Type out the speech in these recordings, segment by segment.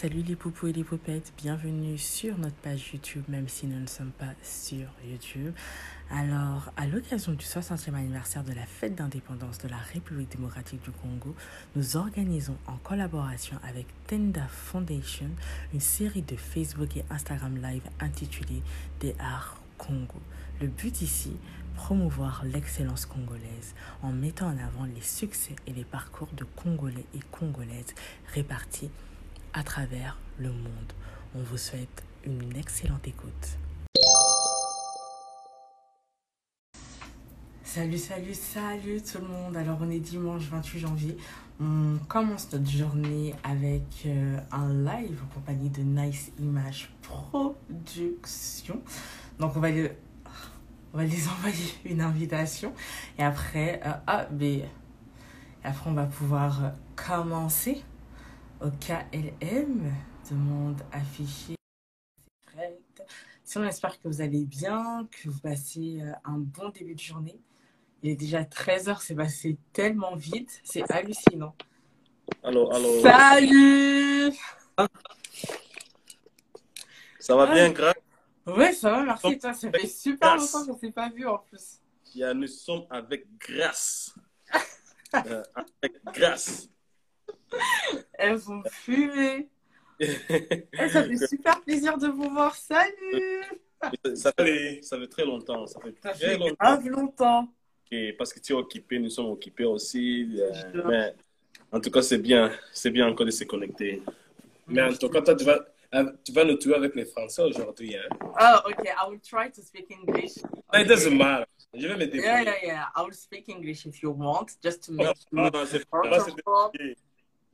Salut les poupous et les poupettes, bienvenue sur notre page YouTube, même si nous ne sommes pas sur YouTube. Alors, à l'occasion du 60e anniversaire de la fête d'indépendance de la République démocratique du Congo, nous organisons en collaboration avec Tenda Foundation une série de Facebook et Instagram Live intitulée Des Arts Congo. Le but ici, promouvoir l'excellence congolaise en mettant en avant les succès et les parcours de Congolais et Congolaises répartis à travers le monde. On vous souhaite une excellente écoute. Salut, salut, salut tout le monde. Alors on est dimanche 28 janvier. On commence notre journée avec euh, un live en compagnie de Nice Image Production. Donc on va, les, on va les envoyer une invitation. Et après, euh, mais, après on va pouvoir euh, commencer au KLM. Demande affichée. Si on espère que vous allez bien, que vous passez euh, un bon début de journée. Il est déjà 13h, c'est passé tellement vite, c'est hallucinant. Allô, allô. Salut Ça va bien, Grâce Ouais, ça va, merci. Toi, ça fait super longtemps qu'on ne s'est pas vu en plus. Yeah, nous sommes avec grâce. Euh, avec grâce. Elles vont fumer. Eh, ça fait super plaisir de vous voir. Salut ça, fait, ça fait très longtemps. Ça fait Ça très fait longtemps. grave longtemps. Et parce que tu es occupé, nous sommes occupés aussi. euh, mais en tout cas, c'est bien. C'est bien encore de se connecter. Mais en tout cas, toi, tu vas, euh, tu vas nous tuer avec les Français aujourd'hui. Hein? Oh, okay. I will try to speak English. It doesn't matter. Je vais me débrouiller. Yeah, yeah, yeah. I will speak English if you want, just to make Non, you non,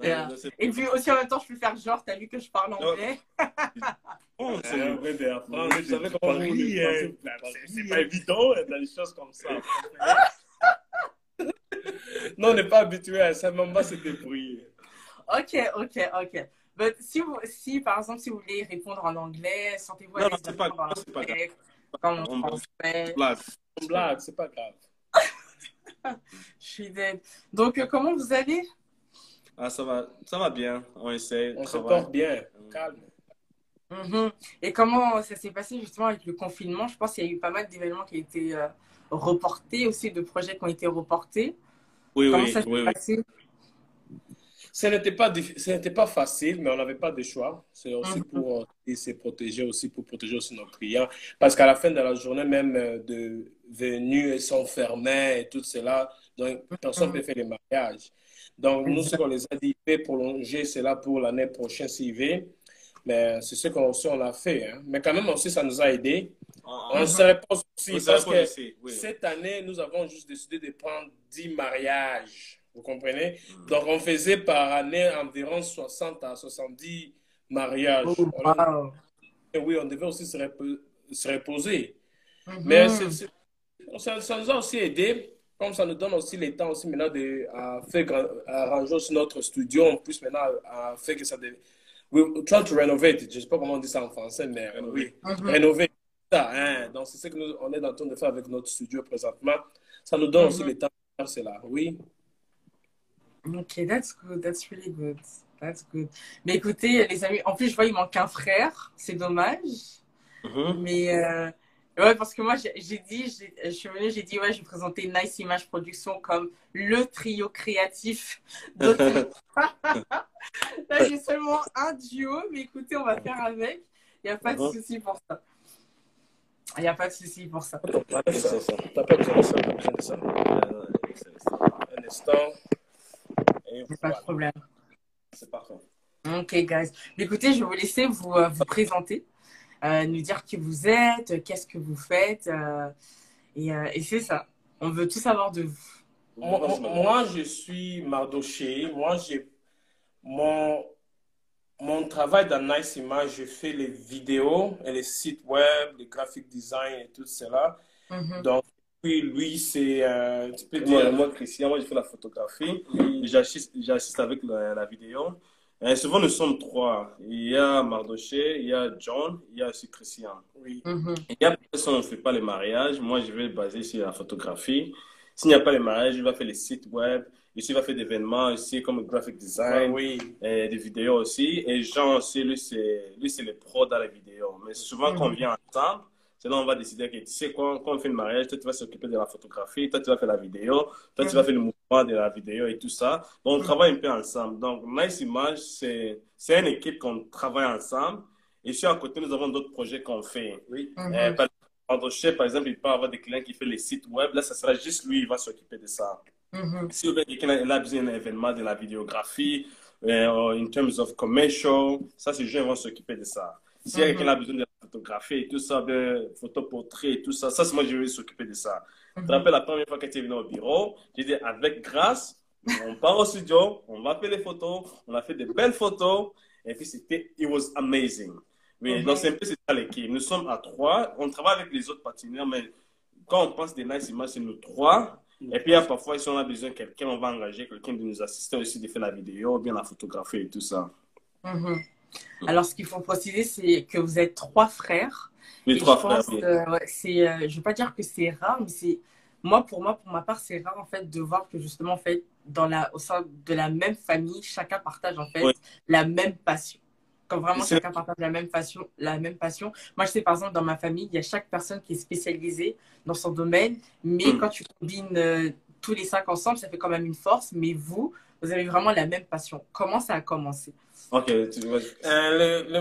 c'est c'est. Non, Yeah. non, c'est- Et puis aussi en même temps, je peux faire genre, t'as vu que je parle anglais. bon, C'est c'est- le vrai d'apprendre. Vous savez comment on dit, hein. C'est c'est pas évident dans les choses comme ça. non, on n'est pas habitué à ça, mais on va se débrouiller. Ok, ok, ok. But si, vous, si par exemple, si vous voulez répondre en anglais, sentez-vous à Non, l'aise non, c'est de pas répondre en grave, c'est pas anglais, comme en On- français. Blague, c'est pas grave. Je suis dead. Donc, euh, comment vous allez? Ah, ça va, ça va bien. On essaie. On se porte bien, calme. Mhm. Et comment ça s'est passé justement avec le confinement? Je pense qu'il y a eu pas mal d'événements qui ont été euh, reportés, aussi de projets qui ont été reportés. Oui, comment oui, ça s'est oui, oui. passé? Ce n'était pas, pas facile, mais on n'avait pas de choix. C'est aussi Mhm. pour euh, se protéger aussi, pour protéger aussi nos clients. Parce qu'à la fin de la journée, même euh, de venus sont fermés et tout cela, donc personne ne Mhm. peut faire les mariages. Donc, nous, ce qu'on les a dit, fait prolonger cela pour l'année prochaine s'il veut. Mais c'est ce qu'on aussi on a fait. hein. Mais quand même aussi, ça nous a aidés. On On se repose aussi parce que aussi, oui. cette année, nous avons juste décidé de prendre 10 mariages. Vous comprenez? Donc, on faisait par année environ 60 à 70 mariages. Oh, wow. et oui, on devait aussi se, repo- se reposer. Mhm. Mais c'est- c'est- ça, ça nous a aussi aidé. Comme ça nous donne aussi le temps aussi maintenant de à faire grand- à arranger aussi notre studio. En plus, maintenant, à faire que ça... De... We try to renovate. it. Je ne sais pas comment on dit ça en français, mais oui. Mhm. Rénover ça. Hein? Donc, c'est ce que nous, on est en train de faire avec notre studio présentement. Ça nous donne aussi Mhm. le temps de faire cela. Oui. Ok, that's good, that's really good, that's good. Mais écoutez, les amis, en plus, je vois, il manque un frère, c'est dommage. Mhm. Mais euh, ouais, parce que moi, j'ai dit, je suis venue, j'ai dit, ouais, je vais présenter Nice Image Production comme le trio créatif. d'autres- Là, j'ai seulement un duo, mais écoutez, on va faire avec. Il n'y a pas de souci pour ça. Il n'y a pas de souci pour ça. T'as C'est pas besoin de ça, t'as besoin de ça. C'est. Un instant. Et Pas de problème. C'est parfait. Ok, guys. Écoutez, je vais vous laisser vous, euh, vous présenter, nous dire qui vous êtes, euh, qu'est-ce que vous faites. euh, et euh, et c'est ça. On veut tout savoir de vous. Moi, moi- moi, je suis Mardoché. Moi, j'ai mon, mon travail dans Nice Image, je fais les vidéos et les sites web, les graphic design et tout cela. Mhm. Donc, puis lui, c'est, euh, tu peux Moi, dire, moi, Christian, moi, je fais la photographie. J'assiste, j'assiste avec la, la vidéo. Et souvent, nous sommes trois. Il y a Mardoché, il y a John, il y a aussi Christian. oui. Mhm. Il y a personne, on ne fait pas les mariages. Moi, je vais baser sur la photographie. S'il n'y a pas les mariages, je vais faire les sites web Ici, il va faire des événements, ici, comme graphic design, oui. et des vidéos aussi. Et Jean aussi, lui, c'est, lui, c'est le pro dans la vidéo. Mais souvent, quand on Mhm. vient ensemble, c'est là on va décider que tu sais quoi, quand on fait le mariage, toi, tu vas s'occuper de la photographie, toi, tu vas faire la vidéo, toi, tu vas Mhm. faire le mouvement de la vidéo et tout ça. Donc, on Mhm. travaille un peu ensemble. Donc, Nice Image, c'est, c'est une équipe qu'on travaille ensemble. Et sur à côté, nous avons d'autres projets qu'on fait. Oui. Mhm. Euh, par exemple, il peut avoir des clients qui font les sites web. Là, ça sera juste lui, il va s'occuper de ça. Si quelqu'un a- besoin d'un événement de la vidéographie, euh, in terms of commercial, ça, ces gens vont s'occuper de ça. Mhm. quelqu'un a besoin de la photographie et tout ça, de photoportrait et tout ça, ça, c'est moi, je vais s'occuper de ça. Tu te Mhm. rappelles la première fois que tu es venu au bureau, j'ai dit, avec grâce, on part au studio, on va faire les photos, on a fait de belles photos, et puis c'était, it was amazing. Oui, Mhm. donc c'est un peu c'est ça l'équipe. Nous sommes à trois, on travaille avec les autres partenaires, mais quand on pense des nice images, c'est nous trois. Et puis, parfois, si on a besoin de quelqu'un, on va engager quelqu'un de nous assister aussi, de faire la vidéo, bien la photographie et tout ça. Mhm. Alors, ce qu'il faut préciser, c'est que vous êtes trois frères. Et trois je frères, oui. euh, ouais, c'est, euh, je veux pas dire que c'est rare, mais c'est moi pour moi, pour ma part, c'est rare en fait de voir que justement en fait dans la au sein de la même famille, chacun partage en fait Oui. la même passion. Quand vraiment C'est- chacun partage la même passion, la même passion. Moi, je sais par exemple dans ma famille, il y a chaque personne qui est spécialisée dans son domaine, mais Mm. quand tu combines euh, tous les cinq ensemble, ça fait quand même une force. Mais vous, vous avez vraiment la même passion. Comment ça a commencé? Ok, tu vois. Euh, le, le,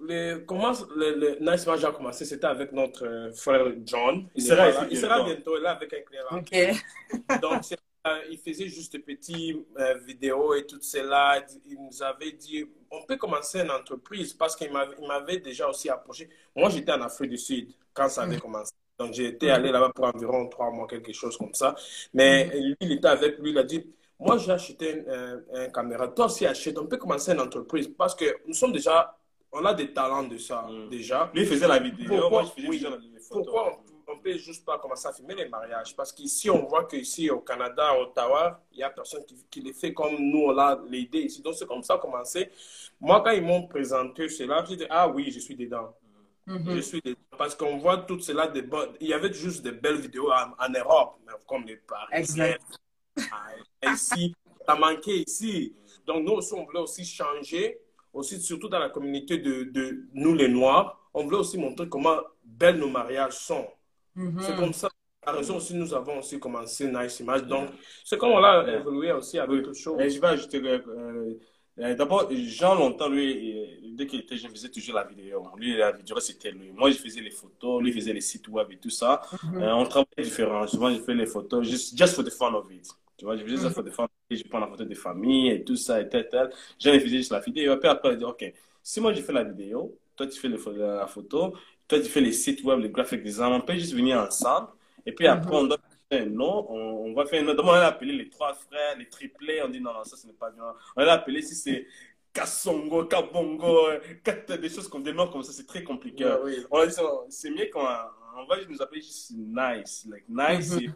le- comment le, le Nice Match a commencé, c'était avec notre euh, frère John. Il sera là. il sera bientôt. là avec un éclairage. Ok. Donc, euh, il faisait juste des petites euh, vidéos et tout cela. Il nous avait dit, on peut commencer une entreprise parce qu'il m'avait il m'avait déjà aussi approché. Moi, j'étais en Afrique du Sud quand ça avait Mhm. commencé. Donc, j'étais allé là-bas pour environ trois mois, quelque chose comme ça. Mais lui, il était avec lui, il a dit, moi, j'ai acheté un, un caméra. Toi aussi, achète. On peut commencer une entreprise parce que nous sommes déjà, on a des talents de ça, Mhm. déjà. Lui, il faisait la vidéo, Pourquoi? moi, je faisais Oui. déjà les photos. Pourquoi on ne peut juste pas commencer à filmer les mariages? Parce qu'ici, on voit qu'ici, au Canada, à Ottawa, il y a personne qui, qui les fait comme nous, on a l'idée ici. Donc, c'est comme ça commencé. Moi, quand ils m'ont présenté cela, j'ai dit, ah oui, je suis dedans. Mhm. Je suis dedans. Parce qu'on voit tout cela, des il y avait juste de belles vidéos en, en Europe, comme les Parisiens. Ah, Ici, ça manquait ici. Donc, nous aussi, on voulait aussi changer, aussi, surtout dans la communauté de, de nous, les Noirs. On voulait aussi montrer comment belles nos mariages sont. Mhm. C'est comme ça. La raison aussi, nous avons aussi commencé Nice Image. Donc, c'est comme on a Yeah. évolué aussi avec autre chose. Et je vais ajouter, euh, euh, d'abord, Jean, longtemps, lui, euh, dès qu'il était jeune, faisait toujours la vidéo. Lui, la vidéo, c'était lui. Moi, je faisais les photos, lui, faisait les sites web et tout ça. Mhm. Euh, on travaillait différent. Souvent, je fais les photos just, just for the fun of it. Tu vois, je faisais ça for the fun. Je prends la photo des familles et tout ça et tel, tel. Jean, il faisait juste la vidéo. Puis après, il dit, OK, si moi, je fais la vidéo, toi, tu fais la photo, toi, tu fais les sites web, les graphic design, on peut juste venir ensemble. Et puis après, on doit faire un nom. On, on va faire un nom. On va appeler les trois frères, les triplés. On dit, non, non, ça, ce n'est pas bien. On va appeler si c'est Kassongo, Kabongo, euh, des choses comme des noms comme ça, c'est très compliqué. Ouais, oui. On a dit, non, c'est mieux qu'on on va nous appeler juste nice. Like, nice, Mhm. c'est-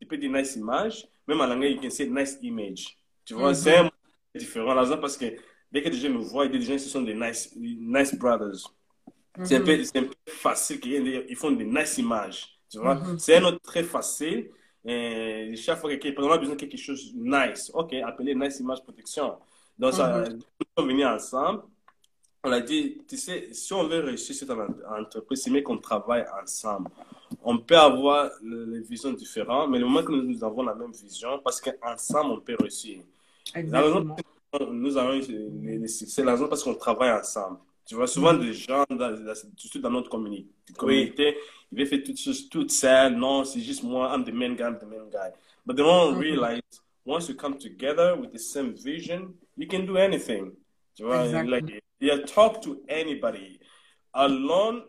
tu peux dire nice image. Même en anglais, you can say nice image. Tu vois, Mhm. c'est un différent. Raison parce que dès que des gens nous voient, disent des gens, ce sont des nice, nice brothers. C'est un, Mhm. peu- c'est un peu facile qu'ils ils font des nice images. Tu vois, Mhm. c'est un autre très facile. Et chaque fois que quelqu'un a besoin de quelque chose de nice, ok, appelez nice image protection. Donc, ça, Mhm. nous sommes venus ensemble. On a dit, tu sais, si on veut réussir cette en- entreprise, c'est mieux qu'on travaille ensemble. On peut avoir le- les visions différentes, mais le moment que nous, nous avons la même vision, parce qu'ensemble, on peut réussir. La raison Exactement. nous avons les succès, la raison parce qu'on travaille ensemble. Tu vois, souvent des gens, dans, surtout dans notre communauté, ils veulent faire toutes choses toutes seuls. Non, c'est juste moi, I'm the main guy, I'm the main guy. But they don't Mhm. realize, once you come together with the same vision, you can do anything. Tu vois, like, you talk to anybody. Alone,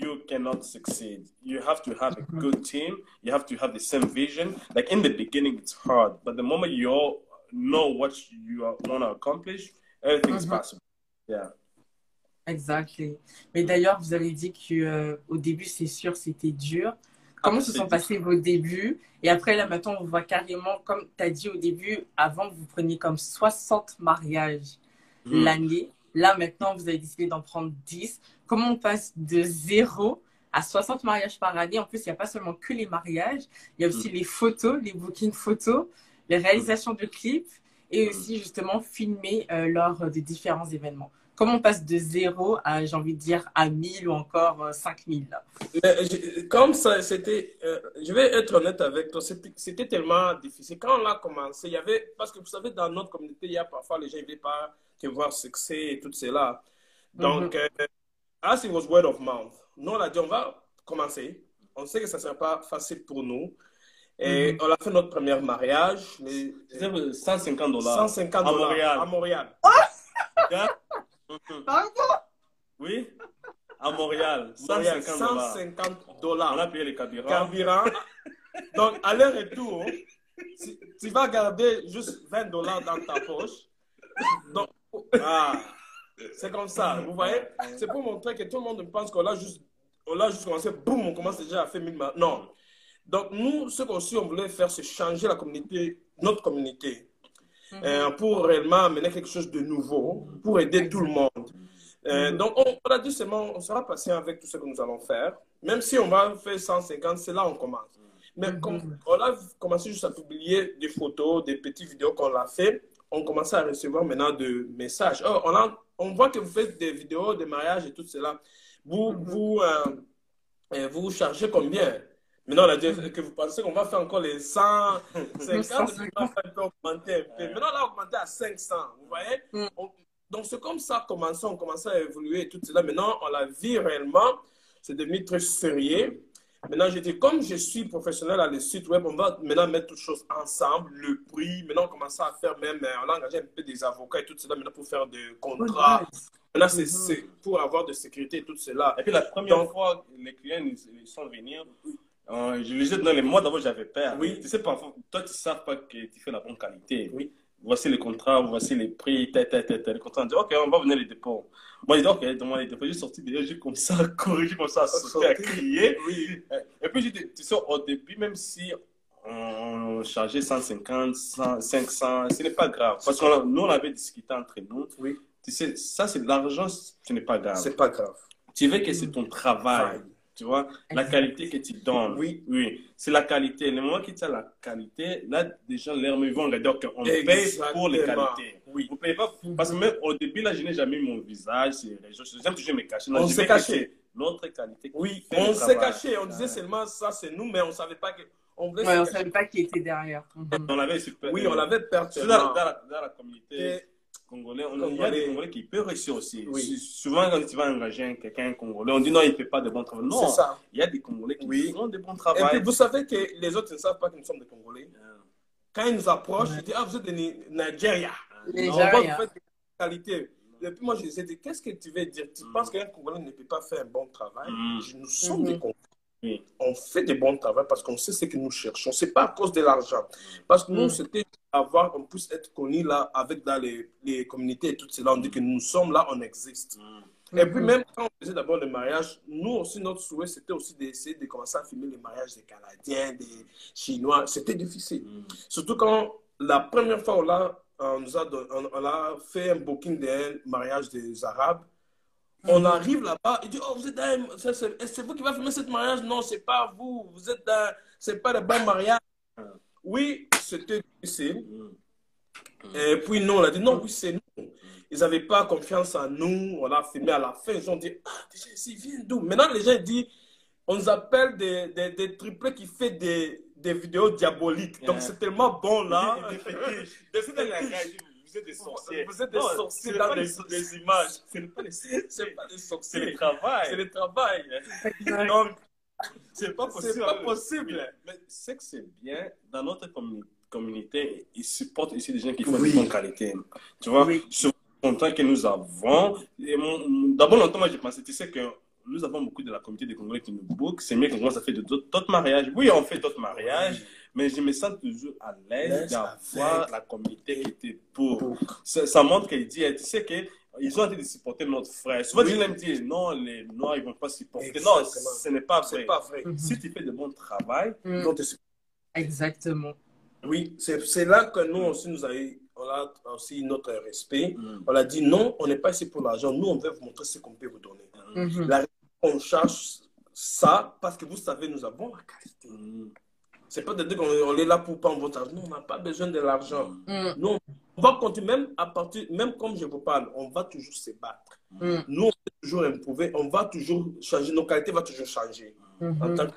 you cannot succeed. You have to have a good team. You have to have the same vision. Like in the beginning, it's hard, but the moment you all know what you want to accomplish, everything's Mhm. possible. Yeah. Exactly. Mais d'ailleurs, vous avez dit que euh, au début, c'est sûr, c'était dur. Comment Ah, se sont passés vos débuts? Et après, là, maintenant, on voit carrément, comme tu as dit au début, avant, vous preniez comme 60 mariages Mm. l'année. Là, maintenant, vous avez décidé d'en prendre 10. Comment on passe de zéro à 60 mariages par année? En plus, il n'y a pas seulement que les mariages, il y a aussi les photos, les bookings photos. les réalisations de clips et aussi justement filmer euh, lors des différents événements. Comment on passe de zéro à, j'ai envie de dire, à 1000 ou encore euh, 5000 là? Mais je- comme ça, c'était, euh, je vais être honnête avec toi, c'était c'était tellement difficile. Quand on a commencé, il y avait, parce que vous savez, dans notre communauté, il y a parfois les gens ne veulent pas te voir succès et tout cela. Donc, euh, as it was word of mouth. Nous, on a dit, on va commencer. On sait que ça ne sera pas facile pour nous. Et on a fait notre premier mariage, mais C'était 150 dollars. 150 À dollars Montréal. à Montréal. Hein? Mhm. Pardon? Oui, à Montréal, Montréal, 150 dollars. 150 On dollars. a payé les carburants. carburant. Donc, à leur retour, tu, tu vas garder juste 20 dollars dans ta poche. Donc, ah, c'est comme ça, vous voyez? C'est pour montrer que tout le monde pense qu'on a juste, on a juste commencé, boum, on commence déjà à faire 1000 ma- Non. Donc, nous, ce qu'aussi on voulait faire, c'est changer la communauté, notre communauté, euh, pour réellement amener quelque chose de nouveau, pour aider tout le monde. Euh, donc, on, on a dit seulement, on sera patient avec tout ce que nous allons faire. Même si on va faire 150, c'est là qu'on commence. Mais comme on a commencé juste à publier des photos, des petites vidéos qu'on a fait, on commence à recevoir maintenant de messages. Oh, on, a- on voit que vous faites des vidéos, des mariages et tout cela. Vous, vous, euh, euh, vous chargez combien? Maintenant, on a dit que vous pensez qu'on va faire encore les 100, 50, on va faire un peu augmenter un peu. Maintenant, on a augmenté à 500, vous voyez? Mm. On- Donc, c'est comme ça qu'on on commence à évoluer et tout cela. Maintenant, on la vit réellement. C'est devenu très sérieux. Maintenant, je dis, comme je suis professionnel à le site web, on va maintenant mettre toutes choses ensemble, le prix. Maintenant, on commence à faire même, euh, on a engagé un peu des avocats et tout cela maintenant pour faire des contrats. Maintenant, c'est c'est pour avoir de sécurité et tout cela. Et puis la première Donc- fois, les clients ils, ils sont venus. euh, je les ai dans les mois d'avant, j'avais peur. Oui. Tu sais, parfois, toi, tu ne sais pas que tu fais la bonne qualité. Oui. Voici les contrats, voici les prix, tel, tel, tel, tel. Les contrats, on dit, OK, on va venir les dépôts. Moi, je dis, OK, demande les. J'ai sorti des j'ai comme ça j'ai comme ça à sauter, à crier. Oui. Et puis, dit, tu sais, au début, même si on chargeait 150, 100, 500, ce n'est pas grave. Parce que nous, on avait discuté entre nous. Oui. Tu sais, ça, c'est de l'argent, ce n'est pas grave. C'est pas grave. Tu veux que c'est ton travail, tu vois, la qualité que tu donnes. Oui. Oui, c'est la qualité. Le moment que tu as la qualité, là, des gens, l'air, ils vont regarder, OK, on paye pour les qualités. Oui. Vous payez pas, parce que même au début, là, je n'ai jamais mis mon visage. J'aime toujours me cacher. On s'est caché. L'autre qualité. Oui, on s'est caché. On disait seulement ça, c'est nous, mais on ne savait pas que. On Ouais, cacher. savait pas qui était derrière. On avait super. Oui, on l'avait perdu. Dans, dans la, dans la communauté Et- congolais, on, il y a des Congolais qui peuvent réussir aussi. Oui. Souvent, quand tu vas engager quelqu'un congolais, on dit non, il ne fait pas de bon travail. Non, C'est ça. il y a des Congolais qui Oui. font de bons Et travail. puis, vous savez que les autres ne savent pas que nous sommes des Congolais. Ah. Quand ils nous approchent, Ouais. ils disent Ah, vous êtes de Ni- Nigeria. Nigeria. qualité. Et puis, moi, je les ai dit Qu'est-ce que tu veux dire? Tu penses qu'un Congolais ne peut pas faire un bon travail? Mm. Nous sommes des Congolais. Oui. On fait des bons travail parce qu'on sait ce que nous cherchons. C'est pas à cause de l'argent. Parce que nous, Mm. c'était avoir, on puisse être connus là, avec dans les, les communautés et tout cela. On dit que nous sommes là, on existe. Mm. Et puis même quand on faisait d'abord le mariage, nous aussi, notre souhait, c'était aussi d'essayer de commencer à filmer les mariages des Canadiens, des Chinois. C'était difficile. Mm. Surtout quand la première fois, on a, on nous a, on, on a fait un booking d'un mariage des Arabes. On arrive là-bas, il dit, oh, vous êtes dans c'est- vous qui va filmer ce mariage? Non, c'est pas vous. Vous êtes dans, c'est pas le bon mariage. Oui, c'était difficile. Mm. Et puis nous, on a dit non, oui, c'est nous. Ils n'avaient pas confiance en nous. On a filmé à la fin. Ils ont dit, ah, déjà ici, ils viennent d'où? Maintenant, les gens disent, on nous appelle des, des, des triplés qui font des, des vidéos diaboliques. Donc, c'est tellement bon là. Des fétiches. Des Vous êtes des fétiches. Vous êtes des sorciers. Vous êtes des Non, sorciers ce n'est dans pas les, les images. Ce n'est pas des C'est sorciers. C'est le travail. C'est le travail. Donc, C'est pas possible. c'est pas possible. Mais c'est que c'est bien, dans notre commu- communauté, ils supportent ici des gens qui font Oui. de bonne qualité. Tu vois, Oui. sur le que nous avons, et mon- d'abord longtemps, moi j'ai pensé, tu sais que nous avons beaucoup de la communauté des Congolais qui nous bookent, c'est mieux qu'on commence à faire de- d'autres mariages. Oui, on fait d'autres mariages, mais je me sens toujours à l'aise d'avoir la communauté qui était pour. Pour. Ça, ça montre qu'il dit, tu sais que ils ont envie de supporter notre frère. Souvent, Oui. les gens me disent, non, les Noirs, ils vont pas supporter. Non, ce n'est pas vrai. pas vrai. Mhm. Si tu fais de bon travail, Mm. Donc, Exactement. oui, c'est là que nous aussi, nous avons, on a aussi notre respect. Mm. On a dit non, on n'est pas ici pour l'argent. Nous, on veut vous montrer ce qu'on peut vous donner. Mhm. La- on cherche ça parce que vous savez, nous avons la qualité. Mm. C'est pas de dire qu'on on est là pour prendre votre argent. Non, on n'a pas besoin de l'argent. Mm. On va continuer, même à partir, même comme je vous parle, on va toujours se battre. Mm. Nous, on va toujours improver, on va toujours changer, nos qualités vont toujours changer. En Mhm. tant que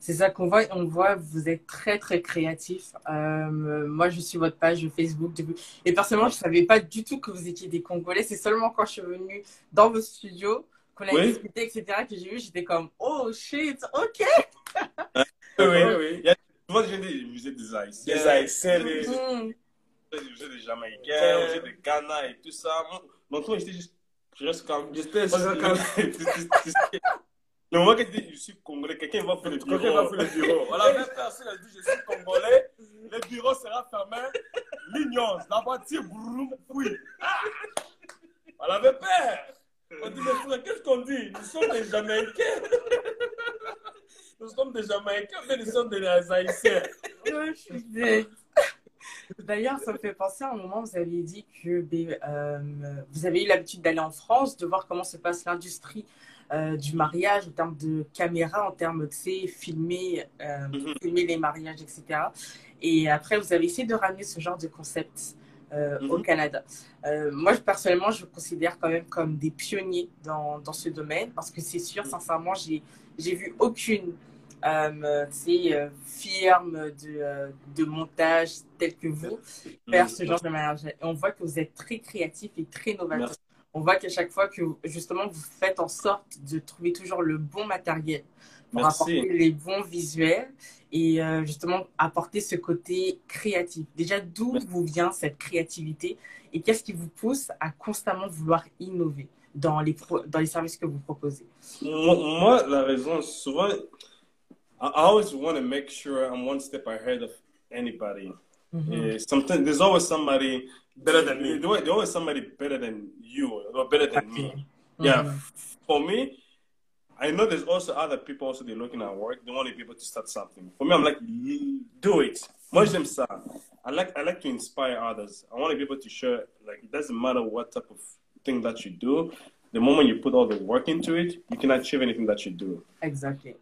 C'est ça qu'on voit. On voit, vous êtes très, très créatif. Euh, moi, je suis votre page Facebook. depuis- Et personnellement, je ne savais pas du tout que vous étiez des Congolais. C'est seulement quand je suis venue dans vos studios, qu'on a Oui. discuté, etc., que j'ai vu, j'étais comme, oh shit, ok. Oui, oui, des gens qui vous êtes des Haïtiens. Les Haïtiens, les- Vous êtes vous êtes des Jamaïcains, vous êtes des Ghana et tout ça. Moi, Donc, moi, j'étais juste. Je reste calme. J'étais Parce juste que- calme. tu- tu- tu sais, Le moment que tu dis, je suis congolais, quelqu'un va faire le bureau. Quelqu'un va faire le bureau. Voilà, même personne a dit je suis congolais, le bureau sera fermé. L'ignorance, la voiture, broum, oui. Ah On avait peur. On dit, mais frère, qu'est-ce qu'on dit? Nous sommes des Jamaïcains. Nous sommes des Jamaïcains, mais nous sommes des Haïtiens. Je suis. D'ailleurs, ça me fait penser à un moment, vous aviez dit que euh, vous avez eu l'habitude d'aller en France, de voir comment se passe l'industrie euh, du mariage en termes de caméra, en termes de filmer, euh, Mhm. filmer les mariages, etc. Et après, vous avez essayé de ramener ce genre de concept euh, au Mhm. Canada. Euh, moi, je- personnellement, je vous considère quand même comme des pionniers dans, dans ce domaine parce que c'est sûr, Mhm. sincèrement, j'ai j'ai vu aucune euh, euh, firme de, euh, de montage telle que vous faire ce genre de. Et on voit que vous êtes très créatif et très novateur. Merci. On voit qu'à chaque fois que justement vous faites en sorte de trouver toujours le bon matériel pour Merci. apporter les bons visuels et euh, justement apporter ce côté créatif. Déjà, d'où vous vient cette créativité et qu'est-ce qui vous pousse à constamment vouloir innover dans les, pro- dans les services que vous proposez? Moi, moi, la raison, souvent, I I always want to make sure I'm one step ahead of anybody. Mhm. Yeah, sometimes there's always somebody Better than me. There's always somebody better than you or better than me. Yeah, Mhm. for me, I know there's also other people also they're looking at work. They want to be able to start something. For me, I'm like, do it. Moi, j'aime ça. I like I like to inspire others. I want to be able to show like it doesn't matter what type of thing that you do. The moment you put all the work into it, you can achieve anything that you do. Exactly.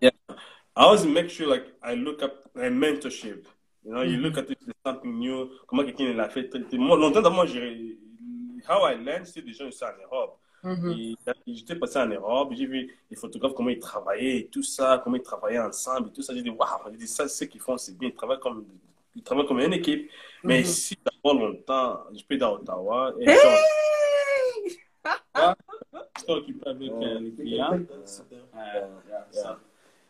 I always make sure like I look up a mentorship. You know, you Mhm. look at it, there's something new. Comment quelqu'un l'a fait. Moi, longtemps d'avant, j'ai how I learned, c'est des gens ici en Europe. Mhm. Et J'étais passé en Europe, j'ai vu les photographes, comment ils travaillaient et tout ça, comment ils travaillaient ensemble et tout ça. J'ai dit, waouh, j'ai dit, ça, c'est ce qu'ils font, c'est bien. Ils travaillent comme, ils travaillent comme une équipe. Mais Mhm. ici, ça prend longtemps. Je peux être à Ottawa et Hey! je suis occupé avec euh, les clients.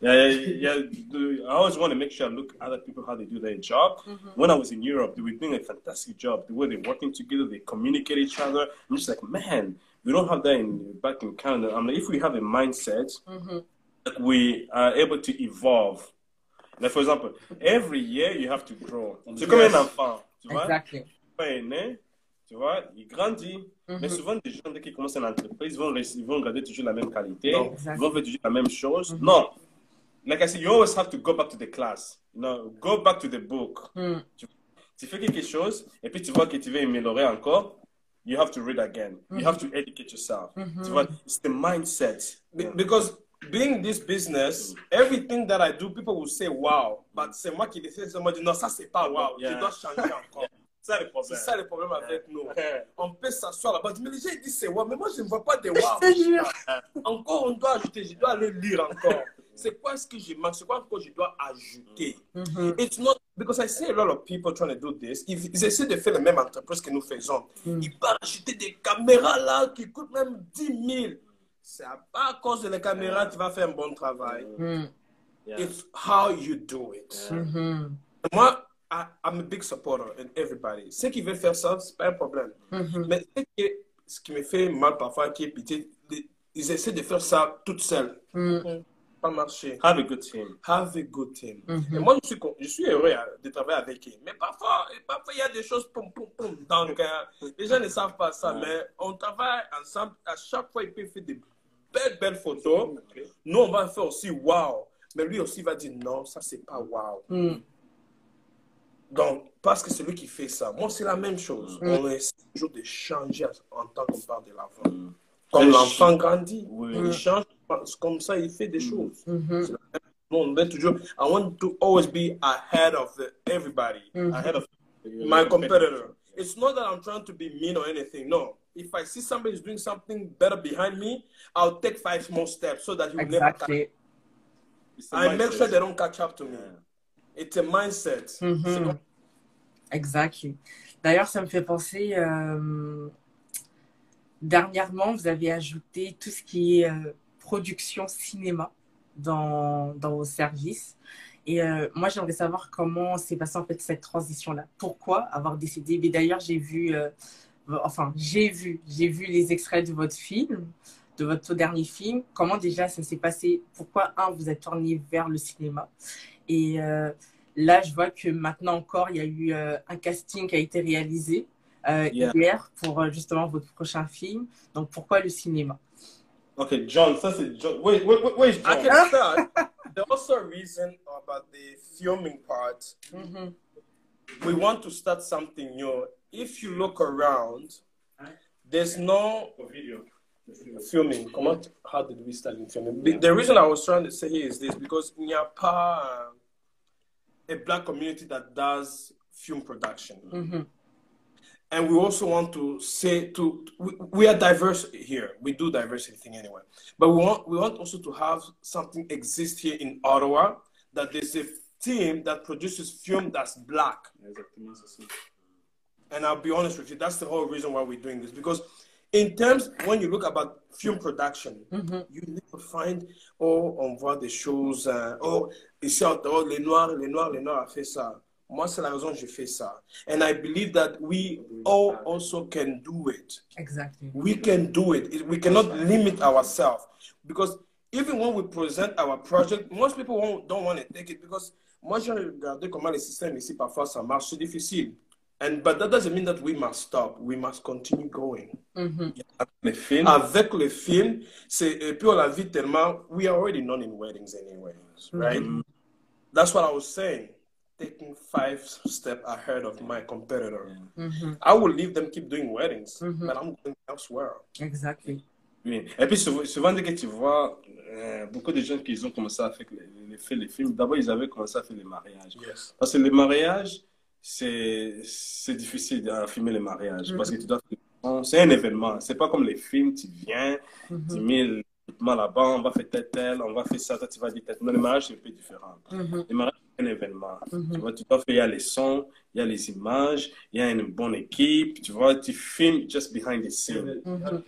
Yeah. Yeah, yeah, yeah. I always want to make sure I look at other people how they do their job. Mhm. When I was in Europe, they were doing a fantastic job. The way they're working together, they communicate each other. I'm just like, man, we don't have that in back in Canada. I'm like, if we have a mindset Mhm. that we are able to evolve. Like for example, every year you have to grow. C'est comme un enfant, tu vois. Exactly. Quand il est né, tu vois, il grandit. Mhm. Mais souvent, des gens, dès qu'ils commencent une entreprise, ils vont, rester- ils vont garder toujours la même qualité. Non. Ils vont faire toujours la même chose. Mhm. Non. Like I said, you always have to go back to the class. You know, go back to the book. Mm. Tu fais quelque chose, et puis tu vois que tu veux améliorer encore, you have to read again. Mhm. You have to educate yourself. Mhm. Tu vois, it's the mindset. Be- Because being this business, everything that I do, people will say wow. But c'est moi qui décide, c'est moi qui dis non, ça c'est pas wow. Yeah. Je dois changer encore. C'est ça le C'est problème. ça le problème avec nous. On peut s'asseoir là-bas, mais les gens ils disent c'est wow, mais moi je ne vois pas de wow. Je te jure. Encore on doit ajouter, je dois aller lire encore. C'est quoi ce que je manque, c'est quoi encore je dois ajouter? Mhm. It's not because I see a lot of people trying to do this. Ils, ils essaient de faire la même entreprise que nous faisons. Mm. Ils partent acheter des caméras là qui coûtent même 10 000. C'est pas à cause de la caméra que tu vas faire un bon travail. Mm. Yeah. It's how you do it. Mhm. Moi, I, I'm a big supporter in everybody. Ceux qui veulent faire ça, c'est pas un problème. Mhm. Mais ce qui, ce qui me fait mal parfois, qui est pitié, ils essaient de faire ça toutes seules. Mm. Pas marcher. Have a good team. Have a good team. Mhm. Et moi, je suis, je suis heureux hein, de travailler avec eux. Mais parfois, parfois, il y a des choses, poum, poum, poum. Donc, euh, les gens ne savent pas ça, mais on travaille ensemble. À chaque fois, il peut faire des belles, belles photos. Nous, on va faire aussi wow. Mais lui aussi va dire non, ça, c'est pas wow. Mm. Donc, parce que c'est lui qui fait ça. Moi, c'est la même chose. Mm. On essaie toujours de changer en tant qu'on parle de l'enfant. Mm. Comme l'enfant grandit, Oui. il change. Comme ça, il fait des choses. Mhm. Nous, on doit toujours, I want to always be ahead of the, everybody, Mhm. ahead of my competitor. It's not that I'm trying to be mean or anything. No. If I see somebody is doing something better behind me, I'll take five more steps so that you will never catch Exactly. I make sure they don't catch up to me. Yeah. It's a mindset. C'est comme- Exactly. D'ailleurs, ça me fait penser, euh, dernièrement, vous avez ajouté tout ce qui est euh, production cinéma dans, vos services. Et euh, moi, j'aimerais savoir comment s'est passée en fait cette transition-là. Pourquoi avoir décidé? Mais d'ailleurs, j'ai vu, enfin, j'ai vu, j'ai vu les extraits de votre film, de votre dernier film. Comment déjà ça s'est passé? Pourquoi un, vous êtes tourné vers le cinéma? Et Là, je vois que maintenant encore, il y a eu euh, un casting qui a été réalisé euh, Yeah. hier pour euh, justement votre prochain film. Donc, pourquoi le cinéma? Ok, John, ça c'est John. Wait, wait, wait, wait, I John. can start. There's also a reason about the filming part. Mhm. We want to start something new. If you look around, there's no filming. Comment, how did we start in filming? The, the reason I was trying to say here is this because in Yapa, a black community that does film production. Mhm. and we also want to say to we, we are diverse here we do diversity thing anyway but we want we want also to have something exist here in ottawa that there's a team that produces film that's black Exactement, c'est ça. and i'll be honest with you that's the whole reason why we're doing this because in terms when you look about film production Mhm. you never find oh on voit des choses euh, oh ici oh, les noirs les noirs les noirs a fait ça. Moi c'est la raison que j'ai fait ça. And i believe that we all also can do it. Exactly. we can do it. We cannot limit ourselves. Because even when we present our project most people won't, don't want to take it. Because moi j'ai regardé comment le système ici parfois ça marche c'est difficile. And but that doesn't mean that we must stop. We must continue going. Mhm. Les films, avec le film, c'est, et puis on l'a vu tellement, we are already known in weddings anyway, right? that's what I was saying. Taking five step ahead of my competitor. Mm-hmm. I will leave them keep doing weddings, mm-hmm. but I'm going elsewhere. Exactly. Oui. Et puis souvent, dès que tu vois euh, beaucoup de gens qui ont commencé à faire les, les, les films, d'abord ils avaient commencé à faire les mariages. Yes. Parce que les mariages, c'est, c'est difficile de filmer les mariages mm-hmm. parce que tu dois c'est un événement. C'est pas comme les films, tu viens, mm-hmm là-bas, on va faire tel, tel, on va faire ça, toi tu vas dire tel. Mais le mariage, c'est un peu différent. Mhm. Le mariage, c'est un événement. Tu mhm. vois, tu dois faire, il y a les sons, il y a les images, il y a une bonne équipe, tu vois, tu filmes just behind the scenes. Mhm.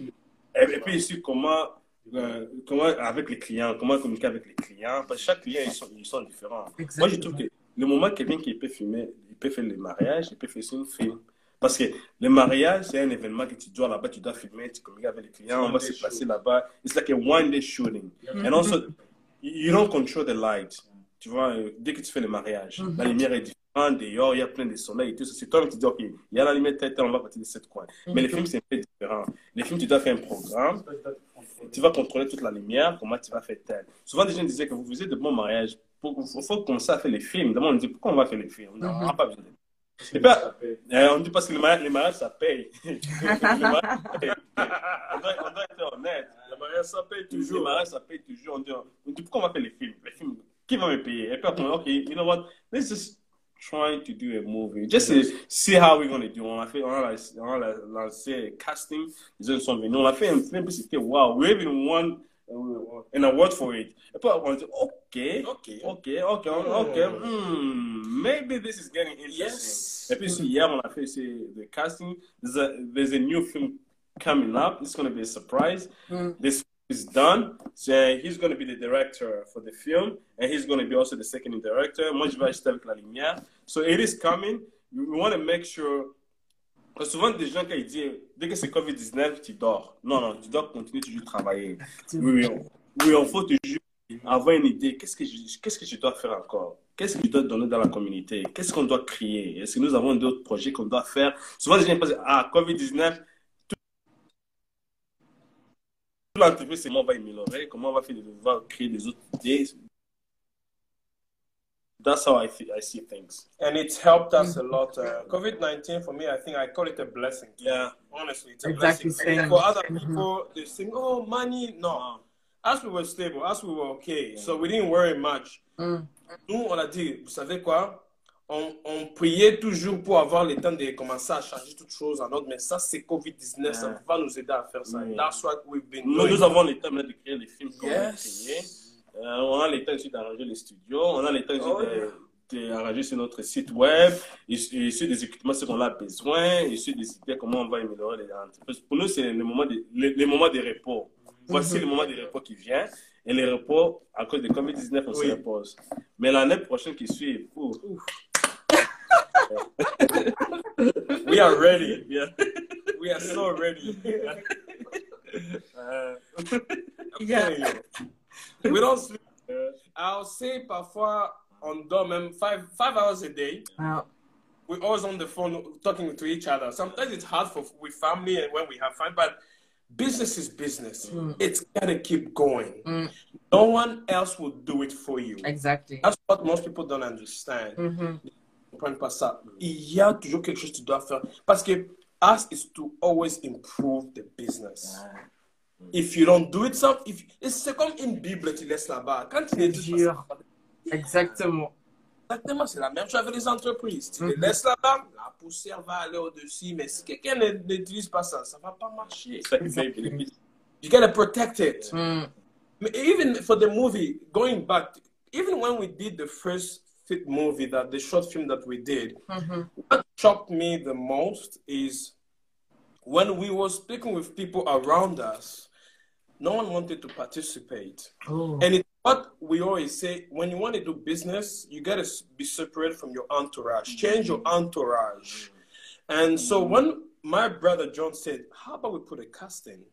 Et, puis ici, comment, euh, comment, avec les clients, comment communiquer avec les clients, parce que chaque client, ils sont, différents. Moi, je trouve que le moment que quelqu'un qui peut filmer, il peut faire le mariage, il peut faire son film parce que le mariage, c'est un événement que tu dois là-bas, tu dois filmer, tu communiques avec les clients, on va se placer là-bas. It's like a one-day shooting. And also, you don't control the light. Tu vois, euh, dès que tu fais le mariage, Mhm. la lumière est différente, dehors, il y a plein de soleil et tout ça. C'est toi qui dis, OK, il y a la lumière telle, telle, on va partir de cette coin. Mais les films, c'est un peu différent. Les films, tu dois faire un programme, tu vas contrôler toute la lumière, comment tu vas faire tel. Souvent, des gens disaient que vous faisiez de bons mariages. Il faut commencer à faire les films. D'abord, on dit, pourquoi on va faire les films? On n'a pas besoin de puis, euh, on dit parce que le mariage, le mariage ça paye. Le mariage, ça paye. on, doit, on doit être honnête. Le mariage, ça paye Le toujours. mariage, ça paye toujours. On dit, on dit, pourquoi on va faire les films Les films, qui va me payer Et puis après, OK, you know what Let's just try to do a movie. Just to see how we're going to do. On a fait, on a, on a lancé casting. Les gens sont venus. On a fait un film, puis c'était wow. We even won an award for it. Et puis on dit, OK, OK. OK, OK, OK. Hmm, maybe this is getting interesting. Yes. Et puis ici, hier, on a fait c'est the casting. There's a, there's a new film coming up. It's going to be a surprise. Mm. This is done. So he's going to be the director for the film, and he's going to be also the second director. Moi, je vais acheter avec la lumière. So it is coming. We want to make sure. Que souvent, des gens, quand ils disent, dès que c'est COVID-19, tu dors. Non, non, tu dois continuer toujours travailler. Oui, oui, on- oui, il faut toujours avoir une idée. Qu'est-ce que je, qu'est-ce que je dois faire encore? Qu'est-ce que je dois donner dans la communauté? Qu'est-ce qu'on doit créer? Est-ce que nous avons d'autres projets qu'on doit faire? Souvent, les gens pensent, ah, COVID-19, tout l'entreprise, c'est comment on va améliorer, comment on va, faire, on va créer des autres idées? That's how I, th- I see things. And it's helped us a lot. Uh, COVID 19, for me, I think I call it a blessing. Yeah. Honestly, it's a Exactly blessing. same. For other Mhm. people, they think, oh, money. No. As we were stable, as we were okay, so we didn't worry much. Mm. Nous, on a dit, vous savez quoi? On, on priait toujours pour avoir le temps de commencer à changer toutes choses en ordre, mais ça, c'est COVID-19, ça va nous aider à faire ça. Oui. That's what we've been Nous, doing. nous avons le temps maintenant de créer les films qu'on va Yes. Euh, on a le temps aussi d'arranger les studios. On a le temps aussi Oh, de- d'arranger sur notre site web. Et, et sur des équipements, ce qu'on a besoin. Et sur des idées, comment on va améliorer les entreprises. Pour nous, c'est le moment de, le, le moment de repos. Voici Mhm. le moment de repos qui vient. Et le repos, à cause de COVID-19, on Oui. se repose. Mais l'année prochaine qui suit, ouf. We are ready. Yeah. We are so ready. Euh, Yeah. We don't sleep. I'll say parfois on dort même five five hours a day. Wow. We're always on the phone talking to each other. Sometimes it's hard for with family and when we have fun, but business is business. It's gotta keep going. Mm. No one else will do it for you. Exactly. That's what most people don't understand. Mhm. Ils comprennent pas ça. Il y a toujours quelque chose que tu dois faire. Parce que us is to always improve the business. If you don't do it, some, if, c'est comme une Bible, tu laisses là-bas. Quand tu n'étudies pas Dur. ça, Exactement. Exactement, c'est la même chose avec les entreprises. Tu les Mhm. laisses là-bas, la poussière va aller au-dessus, mais si quelqu'un ne- n'utilise pas ça, ça va pas marcher. c'est ça qui fait bénéfice. You gotta protect it. Mm. Even for the movie, going back, even when we did the first fi- movie, that the short film that we did, Mhm. what shocked me the most is when we were speaking with people around us, no one wanted to participate. Oh. And it's what we always say when you want to do business, you got to be separate from your entourage, mm-hmm. change your entourage. Mm-hmm. And so mm-hmm. when my brother John said, How about we put a casting?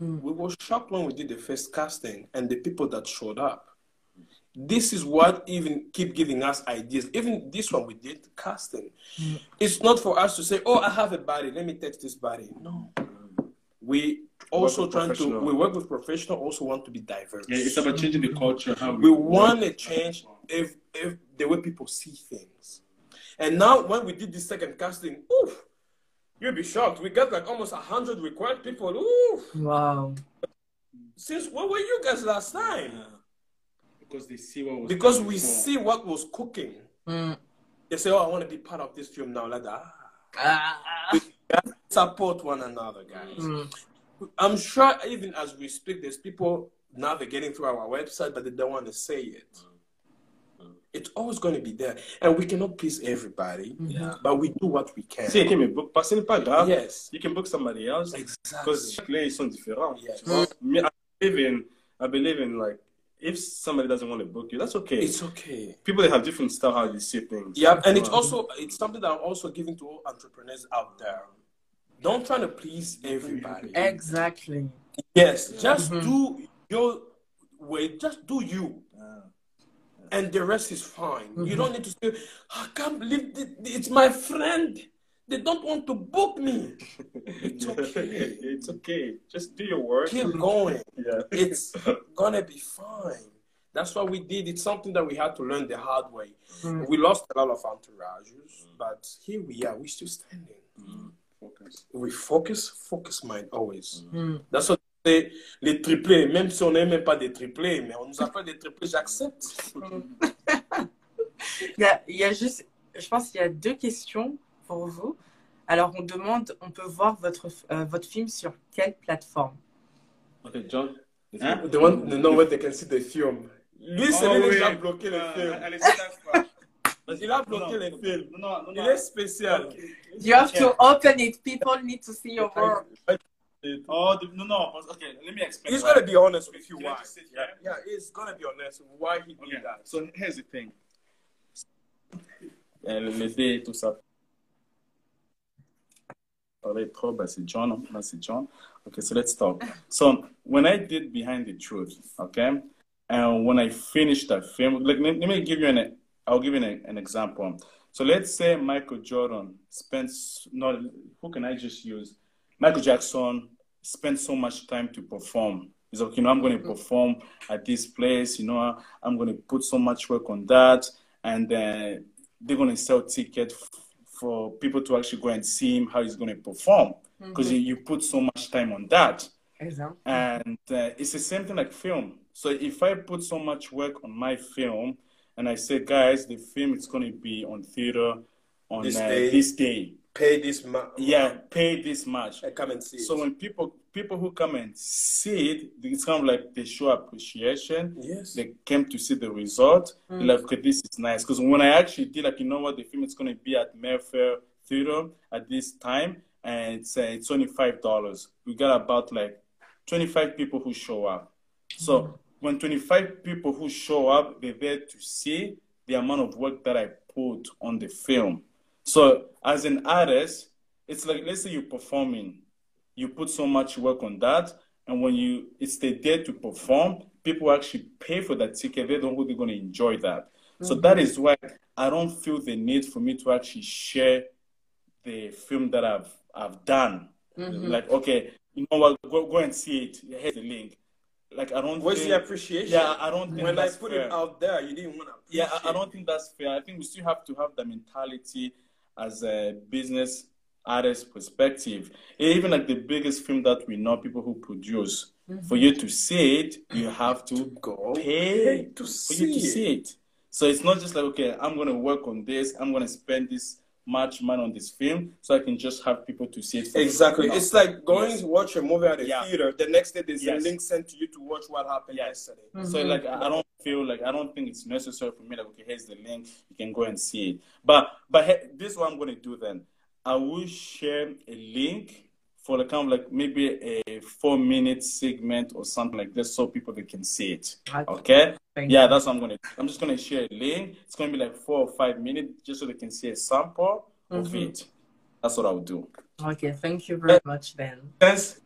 Mm. We were shocked when we did the first casting and the people that showed up. This is what even keep giving us ideas. Even this one we did casting. Hmm. It's not for us to say, "Oh, I have a body. Let me text this body." No, we also trying to we work with professional. Also want to be diverse. Yeah, it's about changing the culture. How we want to change if if the way people see things. And now when we did the second casting, oof, you'll be shocked. We got like almost a hundred required People, oof. Wow. Since where were you guys last time? because they see what was Because we before. see what was cooking. Mm. They say, "Oh, I want to be part of this film now." Like that. Ah. Support one another, guys. Mm. I'm sure even as we speak, there's people navigating through our website, but they don't want to say it. Mm. Mm. It's always going to be there, and we cannot please everybody, mm-hmm. Yeah. but we do what we can. Si quelqu'un me book, parce que n'est pas grave. Yes, You can book somebody else. exactly. Because chaque client, ils sont différents. Yes. tu I believe in, I believe in like, if somebody doesn't want to book you, that's okay. It's okay. People that have different style how they see things. Yeah, and it's also it's something that I'm also giving to all entrepreneurs out there. Don't try to please everybody. Exactly. Yes, just Mhm. do your way. Just do you. and the rest is fine. You don't need to say, I can't believe th- th- it's my friend. They don't want to book me. It's okay. it's okay. Just do your work. Keep going. Yeah. It's gonna be fine. That's what we did. It's something that we had to learn the hard way. Mm. We lost a lot of entourages, but here we are. We're still standing. Focus. We focus, focus mind always. Mm. That's what c'est les triplés. Même si on n'est même pas des triplés, mais on nous appelle des triplés, j'accepte. Il y a, il y a juste, je pense qu'il y a deux questions pour vous. Alors, on demande, on peut voir votre, euh, votre film sur quelle plateforme? Okay, John. Hein? They want to know where they can see the film. Lui, c'est Oh, lui oui. qui a bloqué le Euh, film. allez, c'est la fois. Il a bloqué Non, les films. Non, non, non, Il est spécial. You have to open it. People need to see your work. Oh, the- no, no. Okay, let me explain. He's gonna be honest with you Can why. just sit here? Yeah, he's gonna be honest why he Okay, did that. so here's the thing. Euh, le bébé et tout ça. Parler trop, bah, c'est John. hein. Bah, c'est John. Okay, so let's talk. So when I did Behind the Truth, okay, and when I finished that film, like let, let me give you an, I'll give you an, an example. So let's say Michael Jordan spends, no, who can I just use? Michael Jackson spent so much time to perform. He's like, you know, I'm going to perform at this place. You know, I'm going to put so much work on that, and uh, they're going to sell tickets f- for people to actually go and see him how he's going to perform because you, you put so much time on that. Exemple. And uh, it's the same thing like film. So if I put so much work on my film, and I said, guys, the film is going to be on theater on This uh, day. this day. Pay this ma- Yeah, pay this much. and come and see. So it. when people people who come and see it, it's kind of like they show appreciation. yes, They came to see the result. They're like, okay, this is nice. Because when I actually did, like, you know what, the film is going to be at Mayfair Theater at this time, and it's uh, it's only five dollars. We got about like twenty five people who show up. So when twenty five people who show up, they're there to see the amount of work that I put on the film. So as an artist, it's like let's say you're performing, you put so much work on that, and when you it's the day to perform, people actually pay for that ticket. They don't really going to enjoy that. So that mm-hmm. is why I don't feel the need for me to actually share the film that I've I've done. Mm-hmm. Like okay, you know what? Go go and see it. Here's the link. Like I don't. where's think, the appreciation? Yeah, I don't think when I put fair. it out there, you didn't want to. Yeah, I, I don't think that's fair. I think we still have to have the mentality as a business artist perspective. Even like the biggest film that we know, people who produce, mm-hmm. for you to see it, you have to go pay to for you to it. see it. So it's not just like okay, I'm gonna work on this. I'm gonna spend this much money on this film, so I can just have people to see it. For Exactly. free. It's like going Yes. to watch a movie at the Yeah. theater. The next day, there's Yes. a link sent to you to watch what happened Yes. yesterday. Mm-hmm. So like I I don't feel like I don't think it's necessary for me like okay here's the link you can go and see it. But but he- this is what I'm gonna do then. I will share a link for the kind of like maybe a four minute segment or something like this so people they can see it. Okay? Thank Yeah, you. that's what I'm gonna. I'm just gonna share a link. It's gonna be like four or five minutes just so they can see a sample of Mhm. it. That's what I'll do. Okay, thank you very much, Ben. Yes.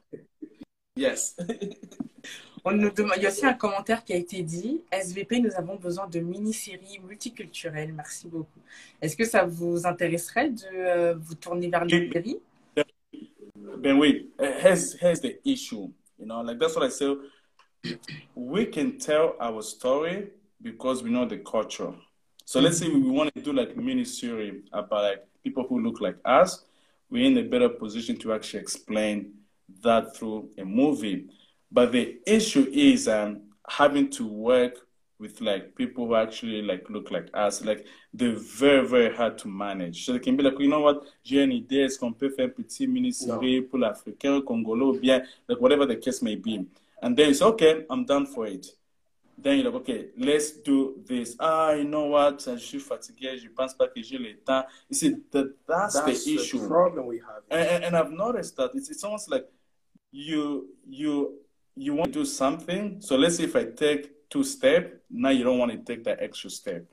Yes. On nous demande, il y a aussi un commentaire qui a été dit SVP, nous avons besoin de mini-séries multiculturelles. Merci beaucoup. Est-ce que ça vous intéresserait de euh, vous tourner vers les séries? Ben wait, uh, here's here's the issue. You know, like that's what I say. We can tell our story because we know the culture. So let's say we want to do like mini series about like people who look like us. We're in a better position to actually explain that through a movie. But the issue is um, having to work with like people who actually like look like us. Like they're very very hard to manage. So they can be like, you know what, j'ai une idée, est-ce qu'on peut faire une petite mini-série pour l'Africain, Congolais, ou bien like whatever the case may be. And then it's okay, I'm done for it. Then you're like, okay, let's do this. Ah, you know what, je suis fatigué, je pense pas que j'ai le temps. You see, that, that's, That's the the issue. problem we have. And, and, and I've noticed that it's, it's almost like you you you want to do something. So let's say if I take two steps, now you don't want to take that extra step.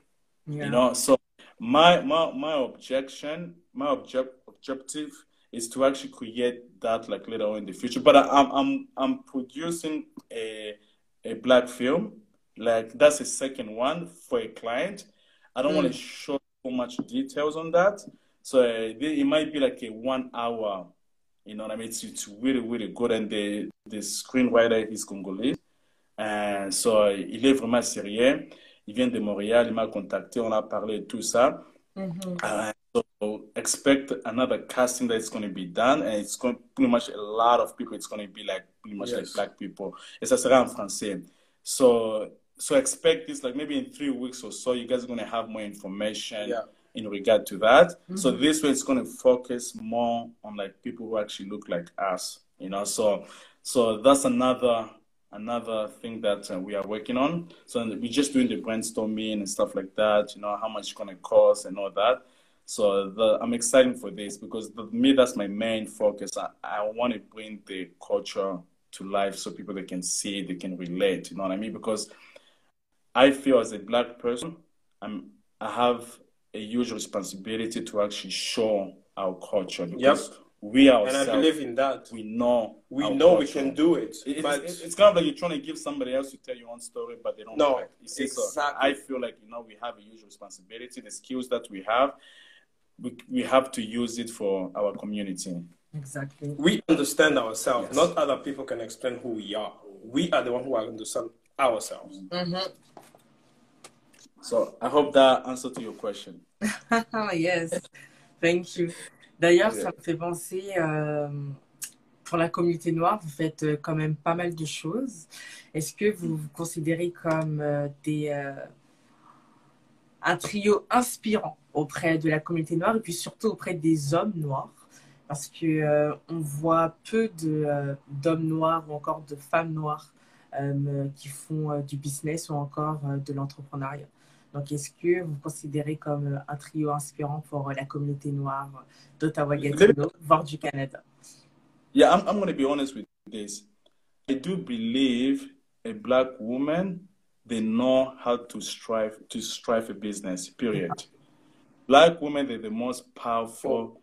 Yeah. You know, so my my my objection, my object objective is to actually create that like later on in the future. But I, I'm I'm I'm producing a a black film. Like that's a second one for a client. I don't want to show so much details on that. So uh, it it might be like a one hour. You know what I mean? It's, it's really really good, and the the screenwriter is Congolese. Euh, so, il est vraiment sérieux. Il vient de Montréal, il m'a contacté, on a parlé de tout ça. Mhm. Uh, so expect another casting that's going to be done, and it's going pretty much a lot of people. It's going to be like pretty much like black people. Et ça sera en français. So so expect this like maybe in three weeks or so. You guys are going to have more information Yeah. in regard to that. So this way, it's going to focus more on like people who actually look like us. You know, so so that's another another thing that uh, we are working on. So we're just doing the brainstorming and stuff like that. You know, how much it's going to cost and all that. So the, I'm excited for this because the, me, that's my main focus. I, I want to bring the culture to life so people they can see, they can relate. You know what I mean? Because I feel as a black person, I'm I have a huge responsibility to actually show our culture because we ourselves. And I believe in that. we know We our know we can do it. It- but It's, it's kind of like you're trying to give somebody else to tell your own story, but they don't. No, like, you see, so exactly. I feel like you know we have a huge responsibility. The skills that we have, we, we have to use it for our community. Exactly. we understand ourselves. Yes. Not other people can explain who we are. We are the one who are understand ourselves. Mm-hmm. So I hope that answered to your question. yes, thank you. D'ailleurs, ça me fait penser, euh, pour la communauté noire, vous faites euh, quand même pas mal de choses. Est-ce que vous vous considérez comme euh, des, euh, un trio inspirant auprès de la communauté noire et puis surtout auprès des hommes noirs? Parce que on voit peu d'hommes noirs ou encore de femmes noires qui font du business ou encore de l'entrepreneuriat. Donc, est-ce que vous considérez comme euh, un trio inspirant pour euh, la communauté noire d'Ottawa-Gatineau, voire du Canada? Yeah, I'm, I'm going to be honest with this. I do believe a black woman, they know how to strive to strive a business. Period. Black women, they're the most powerful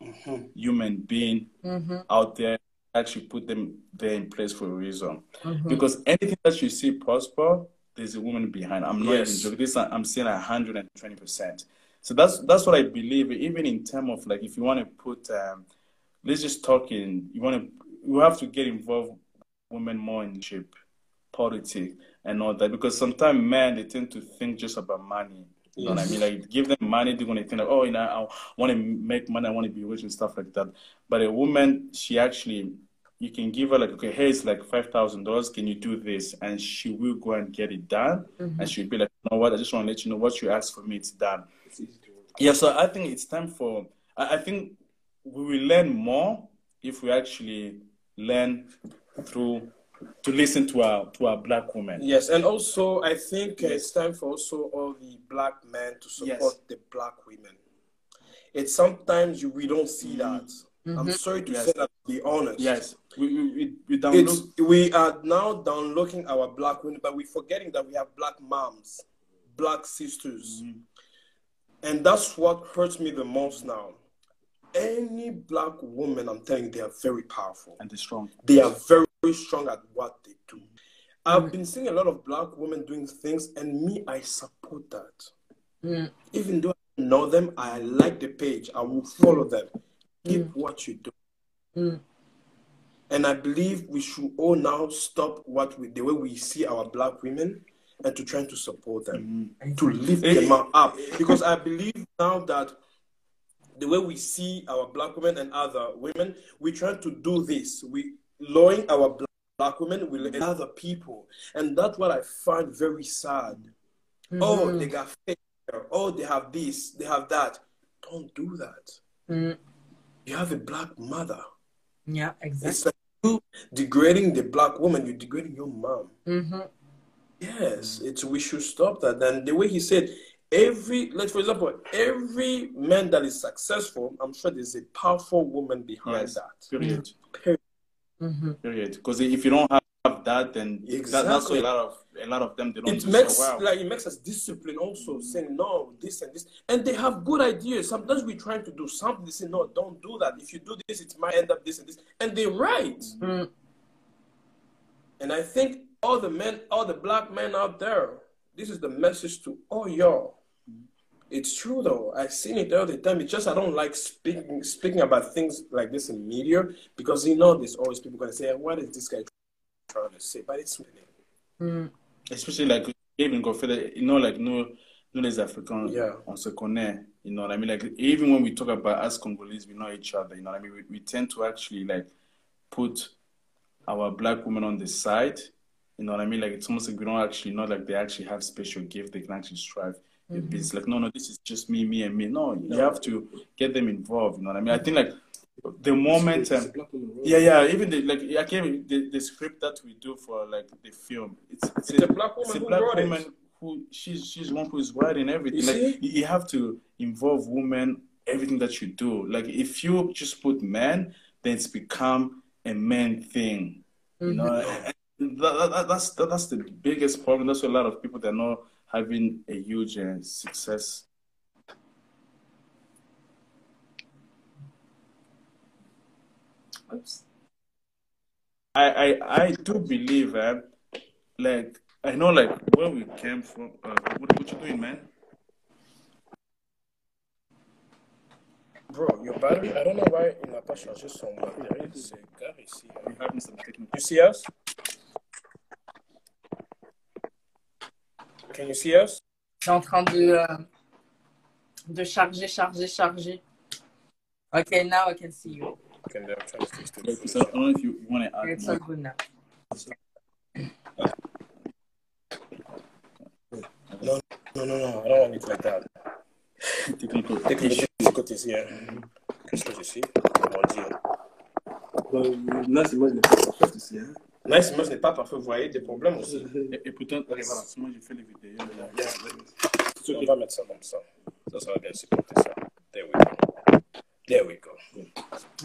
human being Mhm, out there. Actually, put them there in place for a reason. mhm. Because anything that you see prosper, there's a woman behind. I'm not Yes. even joking. This I'm saying 120 percent. So that's that's what I believe. Even in terms of like, if you want to put, um, let's just talk in. You want to, you have to get involved women more in leadership, politics, and all that. Because sometimes men they tend to think just about money. You know what I mean? Like give them money, they're gonna think like, oh, you know, I want to make money, I want to be rich and stuff like that. But a woman, she actually, you can give her like, okay, hey, it's like five thousand dollars. Can you do this? And she will go and get it done. And mm-hmm. she'll be like, you know what? I just want to let you know what you asked for me. It's done. Yeah. So I think it's time for. I, I think we will learn more if we actually learn through to listen to our to our black women. Yes, and also I think uh, it's time for also all the black men to support Yes. the black women. It's sometimes you, we don't see mm-hmm. that. I'm mm-hmm. sorry to Yes. say that. To be honest. Yes, we we, we, we download. we are now downlooking our black women, but we're forgetting that we have black moms, black sisters. And that's what hurts me the most now. Any black woman, I'm telling you, they are very powerful. and they're strong. They are very, very strong at what they do. I've been seeing a lot of black women doing things, and me, I support that. Mm. Even though I know them, I like the page. I will follow them. Keep what you do. Mm. And I believe we should all now stop what we, the way we see our black women and to try to support them, to lift Eh, them up. Because I believe now that the way we see our black women and other women, we try to do this. We lowering our black, black women with other people, and that's what I find very sad. Oh, they got fake. Oh, they have this, they have that. Don't do that. Mm. You have a black mother. Yeah, exactly. It's like you degrading the black woman. You're degrading your mom. Mhm. Yes, it's we should stop that. And the way he said, every like for example, every man that is successful, I'm sure there's a powerful woman behind Yes. that. Period. Period. Mhm. Period. Because if you don't have that, then that, that's why Exactly. a lot of a lot of them they don't It makes so well. like it makes us discipline also saying no, this and this. And they have good ideas. Sometimes we're trying to do something, they say, no, don't do that. If you do this, it might end up this and this. And they're right. Mm. And I think all the men, all the black men out there, this is the message to all y'all. It's true though. I've seen it all the time. It's just I don't like speaking speaking about things like this in media because you know there's always people gonna say, What is this guy trying to say? But it's Mm. Especially like even go further, you know, like no, no les Africans, Yeah. on se connaît. You know what I mean? Like even when we talk about us Congolese, we know each other. You know what I mean? We, we tend to actually like put our black women on the side. You know what I mean? Like it's almost like we don't actually know like they actually have special gift. They can actually strive. Mm-hmm. It's like no, no, this is just me, me, and me. No, you have to get them involved. You know what I mean? I think like the moment. Um, yeah, yeah. Even the like, I came the, the script that we do for like the film. It's it's, It's a black woman it's a who black it. woman who she's she's one who is writing everything. You like see? you, you have to involve women everything that you do. Like if you just put men, then it's become a man thing. You know, And that, that, that's that, that's the biggest problem. That's why a lot of people they're not having a huge uh, success. Oops. I, I, I do believe, uh, like, I know, like, where we came from. Uh, what, what you doing, man? Bro, your battery, I don't know why il n'a pas changé son batterie. C'est gars ici. We're having some technical. You see us? Can you see us? C'est en train de, euh, de charger, charger, charger. Okay, now I can see you. Okay, I'm trying to fix Okay, this. so I don't know if you, want to add It's more. all good now. No, no, no, no. I don't want it like that. Technical. Qu'est-ce que je l'ai pas fait ici. Hein. Nice image n'est pas parfait, vous voyez des problèmes aussi. Et, et pourtant, voilà, c'est moi, j'ai fait les vidéos. là. On va mettre ça comme ça. Ça, ça va bien supporter ça. There we go. There we go.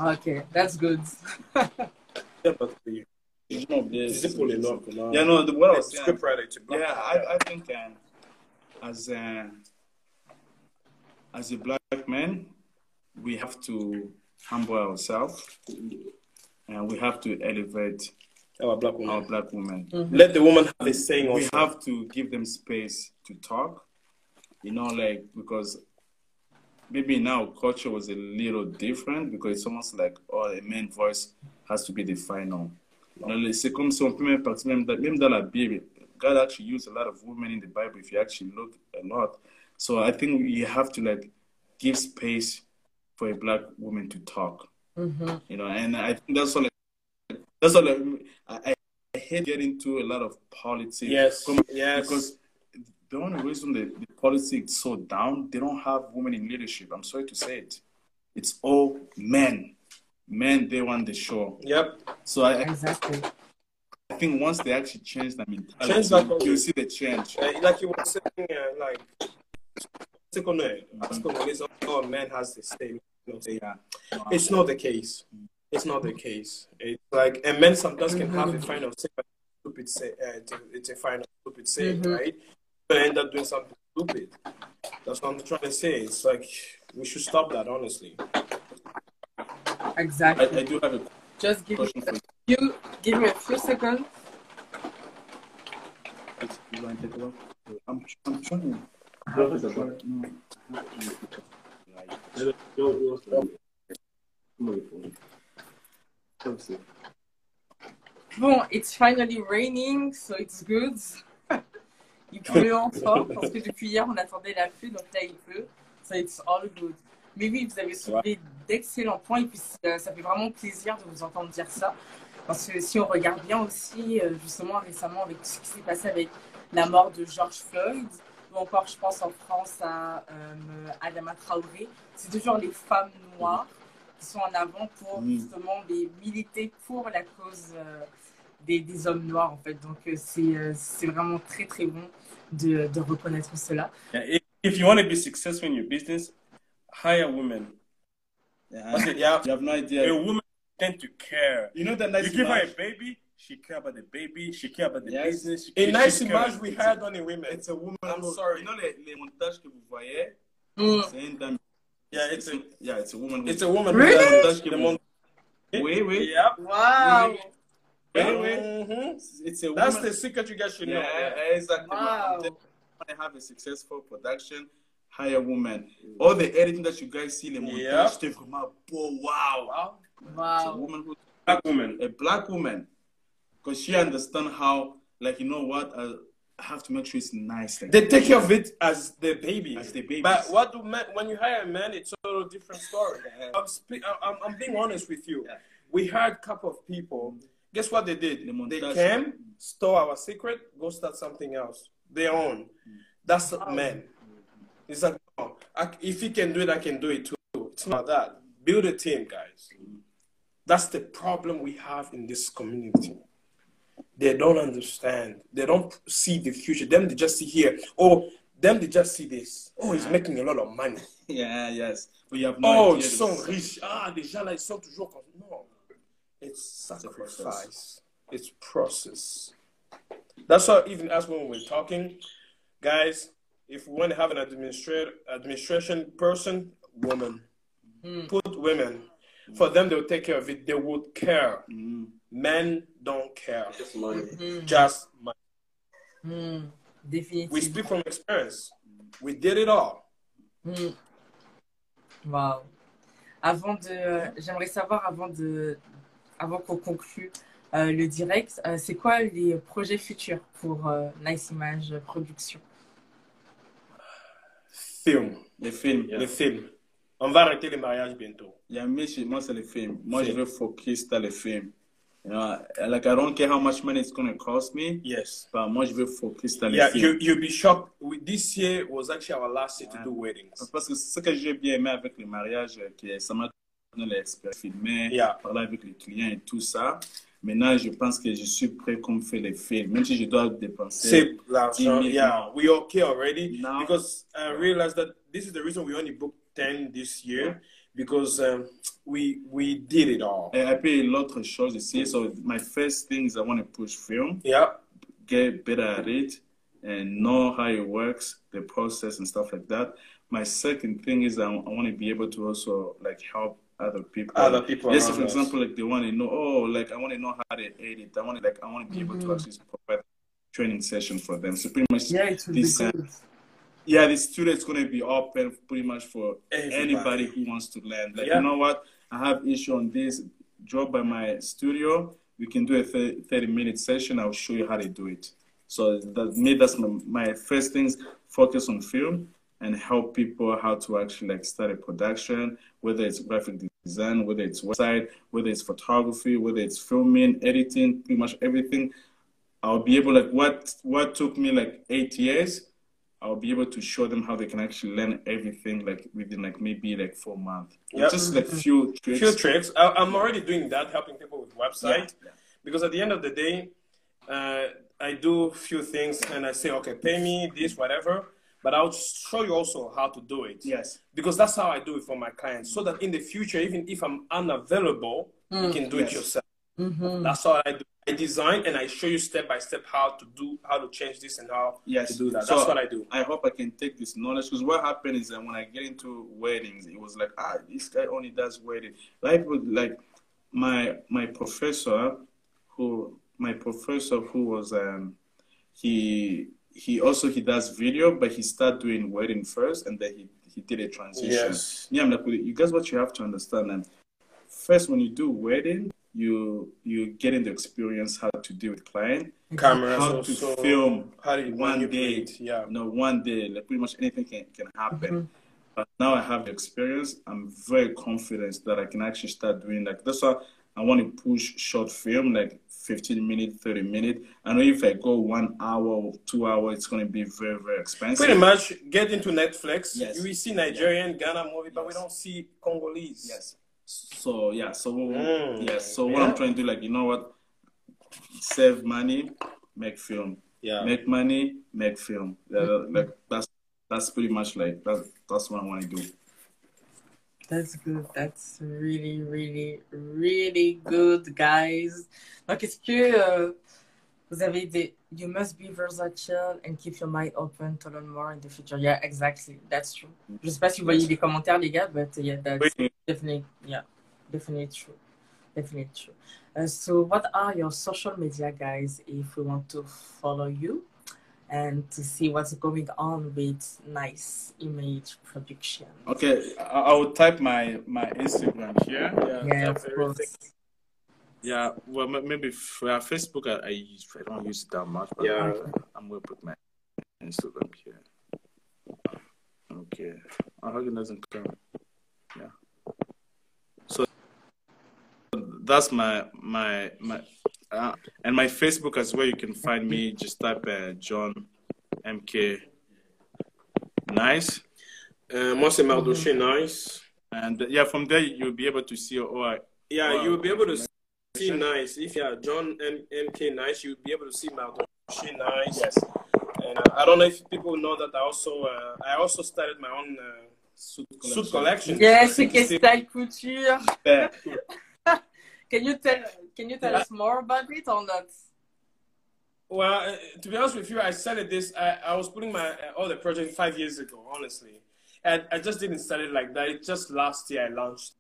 Ok, that's good. C'est pour les noms. Yeah, no, the, what I was saying. Script writer to Yeah, I, I think um, as a, as a black man, we have to humble ourselves and we have to elevate Our black our woman. black women. Let the woman have a saying We also. have to give them space to talk, you know, like because maybe now culture was a little different because it's almost like oh, a main voice has to be the final. C'est comme si on peut même partir même dans, même dans la Bible. God actually used a lot of women in the Bible if you actually look a lot. So I think you have to like give space for a black woman to talk. Mm-hmm. You know, and I think that's all. That's all. I, I hate getting into a lot of politics. Yes, Come- yes. Because the only reason the, the politics is so down, they don't have women in leadership. I'm sorry to say it. It's all men. Men, they want the show. Yep. So I, Exactly. I think once they actually change their mentality, Change that- you'll see the change. Uh, like you were saying, uh, like, take on it. As Congolese, all men has the same. You know, say, Yeah. It's not the case. Mm-hmm. It's not the case. It's like, and men sometimes can have a mm-hmm. final say, but stupid say, uh, it's, a, it's a final stupid say, right? But end up doing something stupid. That's what I'm trying to say. It's like we should stop that, honestly. Exactly. I do have a Just give me question for a few, give me a few seconds. you. You want to take a look? I'm, I'm trying. Bon, it's finally raining, so it's good. Il pleut encore parce que depuis hier on attendait la pluie, donc là il pleut. So it's all good. Mais oui, vous avez soulevé d'excellents points et puis euh, ça fait vraiment plaisir de vous entendre dire ça. Parce que si on regarde bien aussi, euh, justement récemment avec tout ce qui s'est passé avec la mort de George Floyd, ou encore je pense en France à euh, Adama Traoré, c'est toujours les femmes noires qui sont en avant pour Mm. justement les militer pour la cause euh, des, des hommes noirs en fait. Donc euh, c'est euh, c'est vraiment très très bon de, de reconnaître cela. Yeah, if, you want to be successful in your business, hire women. Parce que, yeah, You have no idea. a woman tend to care. You know that nice You give her a image? baby, she care about the baby, she care about the Yes. business. She, A she nice care- image we had on a women. It's a woman. I'm sorry. You know les, les montages que vous voyez, Mm. c'est une dame. Yeah, it's a, Yeah, it's a woman. It's a woman. Really? Montage que vous- Oui, oui. Yep. Wow! Oui, oui. Mhm. It's a woman. That's the secret you guys should know. Yeah, exactly. Wow. Want to have a successful production? Hire woman. All the editing that you guys see, les montages, Yeah. they come out. Oh, wow. It's a woman who Black woman. a black woman because she understand how like you know what uh, I have to make sure it's nice like, They take care of it as the baby. as the baby But what do men, when you hire a man, it's a total different story. Yeah. I'm, spe- I'm, I'm being honest with you. Yeah. We hired a couple of people. Guess what they did? The They came, stole our secret, go start something else. Their own. That's men. It's like, oh, I, if he can do it, I can do it too. It's not that. Build a team, guys. That's the problem we have in this community. They don't understand. They don't see the future. Them they just see here. Oh, them they just see this. Oh, he's making a lot of money. yeah yes but you have no Oh, idea ils sont riches. Ah, les gens là, ils sont toujours comme non. It's sacrifice. It's process. That's why even as when we're talking, guys, if we want to have an administrator administration person, woman, put women. For them, they'll take care of it. They would care. Mm. Men don't care. Just money. Just money. Mm. We speak from experience. We did it all. Mm. Wow. Avant de, j'aimerais savoir avant de, avant qu'on conclue euh, le direct, euh, c'est quoi les projets futurs pour euh, Nice Image Production Film. les films Le film. On va arrêter les mariages bientôt. il y a mais chez moi c'est les films moi je Film. veux focus dans les films know, like I don't care how much money it's gonna cost me, Yes. but moi je veux focus dans les Yeah, films. you, you'll be shocked. We, this year was actually our last year to do weddings. Parce que ce que j'ai bien aimé avec le mariage, euh, que ça m'a donné l'expérience filmer, Yeah. parler avec les clients et tout ça. Maintenant, je pense que je suis prêt comme faire les films, même si je dois dépenser. L'argent. Yeah, we okay already Now- because I realized that this is the reason we only booked ten this year because um, we we did it all. Et puis l'autre chose ici, so my first thing is I want to push film, Yeah, get better at it, and know how it works, the process and stuff like that. My second thing is I, I want to be able to also like help other people. Other people Yes, around for us. example, like they want to know, oh, like I want to know how they edit. I want to like I want to be able to actually provide training session for them. So pretty much Yeah, it will be this. uh, good. yeah, the studio's gonna be open pretty much for Everybody. anybody who wants to learn. Like, Yeah. you know what? I have issue on this. Drop by my studio. We can do a 30, 30 minute session. I'll show you how to do it. So that me, that's my, my first things. Focus on film and help people how to actually like start a production, whether it's graphic design, whether it's website, whether it's photography, whether it's filming, editing, pretty much everything. I'll be able like what what took me like eight years. I'll be able to show them how they can actually learn everything like within like maybe like four months. Yep. Just like few tricks. few tricks. I, I'm already doing that, helping people with website. Yeah. Because at the end of the day, uh, I do a few things and I say, okay, pay me this, whatever. But I'll show you also how to do it. Yes. Because that's how I do it for my clients. So that in the future, even if I'm unavailable, you can do it yourself. Mm-hmm. That's all I do. I design and I show you step by step how to do, how to change this and how Yes. to do that. So- That's what I do. I hope I can take this knowledge because what happened is that when I get into weddings, it was like, ah, this guy only does weddings. Like, like my my professor, who my professor who was um, he he also he does video, but he started doing wedding first, and then he he did a transition. Yes. Yeah, I'm like, you guys, what you have to understand, and first when you do wedding, you you getting the experience how to deal with client. Cameras How to also, film how do you one manipulate, day. Yeah. You know, one day, like pretty much anything can, can happen. Mm-hmm. But now I have the experience. I'm very confident that I can actually start doing like that's why I want to push short film, like 15 minutes, 30 minutes. I know if I go one hour or two hours, it's going to be very, very expensive. Pretty much get into Netflix. Yes. We see Nigerian, Ghana movie, but we don't see Congolese. Yes. So yeah. So Mm. yes. So what Yeah. I'm trying to do, like you know what, save money, make film. Yeah. Make money, make film. Yeah, Like that's that's pretty much like that. That's what I want to do. That's good. That's really, really, really good, guys. Donc, est-ce que euh, vous avez des. You must be versatile and keep your mind open to learn more in the future. Yeah, exactly. That's true. Je sais pas si vous voyez les commentaires, les gars, but yeah, that's Oui. definitely, yeah, definitely true. Definitely true. Uh, so, what are your social media, guys, if we want to follow you and to see what's going on with nice image production? Okay, I, I will type my my Instagram here. Yeah, Yeah, that's of everything. course. Yeah, well, maybe f- uh, Facebook. I, I use. I don't use it that much. But Yeah. I'm, I'm gonna put my Instagram here. Okay. Oh, Hagen doesn't come. Yeah. So that's my my my uh, and my Facebook as well. You can find me. Just type uh, John MK. Nice. Uh, moi, c'est Mardoché Nice. And uh, yeah, from there you'll be able to see. Oh, I, Yeah, Wow. you'll be able to see Nice. If you're John M- MK Nice, you'll be able to see Mardoché Nice. yes. And uh, I don't know if people know that I also uh, I also started my own uh, Suit suit collection. Yes, c'est style couture. Yeah. Can you tell Can you tell us more about it or not? Well, uh, to be honest with you, I started this. I, I was putting my uh, all the project five years ago, honestly, and I just didn't start it like that. It just last year I launched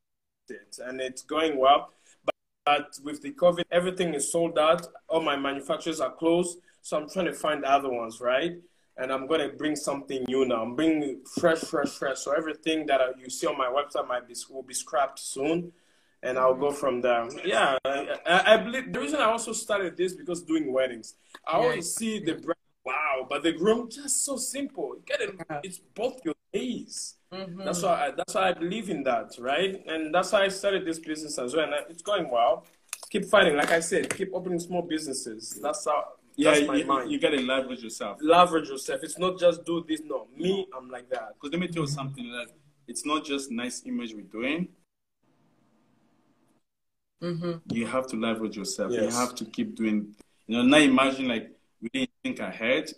it, and it's going well. But, but with the COVID, everything is sold out. All my manufacturers are closed, so I'm trying to find other ones, right? And I'm gonna bring something new now. I'm bringing fresh, fresh, fresh. So everything that you see on my website might be will be scrapped soon and I'll go from there. Yeah, I, I, I believe the reason I also started this because doing weddings, I Yeah. always see the bride, Wow, but the groom just so simple. You get it. It's both your days. Mhm. That's why. I, that's why I believe in that, right? And that's why I started this business as well. And it's going well. keep fighting. Like I said, keep opening small businesses. That's how. Yeah, that's my you, mind. you gotta leverage yourself. Leverage yourself. It's not just do this. No, me, I'm like that. Because let me tell you something. Like, it's not just nice image we're doing. Mm-hmm. You have to leverage yourself. You have to keep doing. You know, now imagine like we didn't think ahead.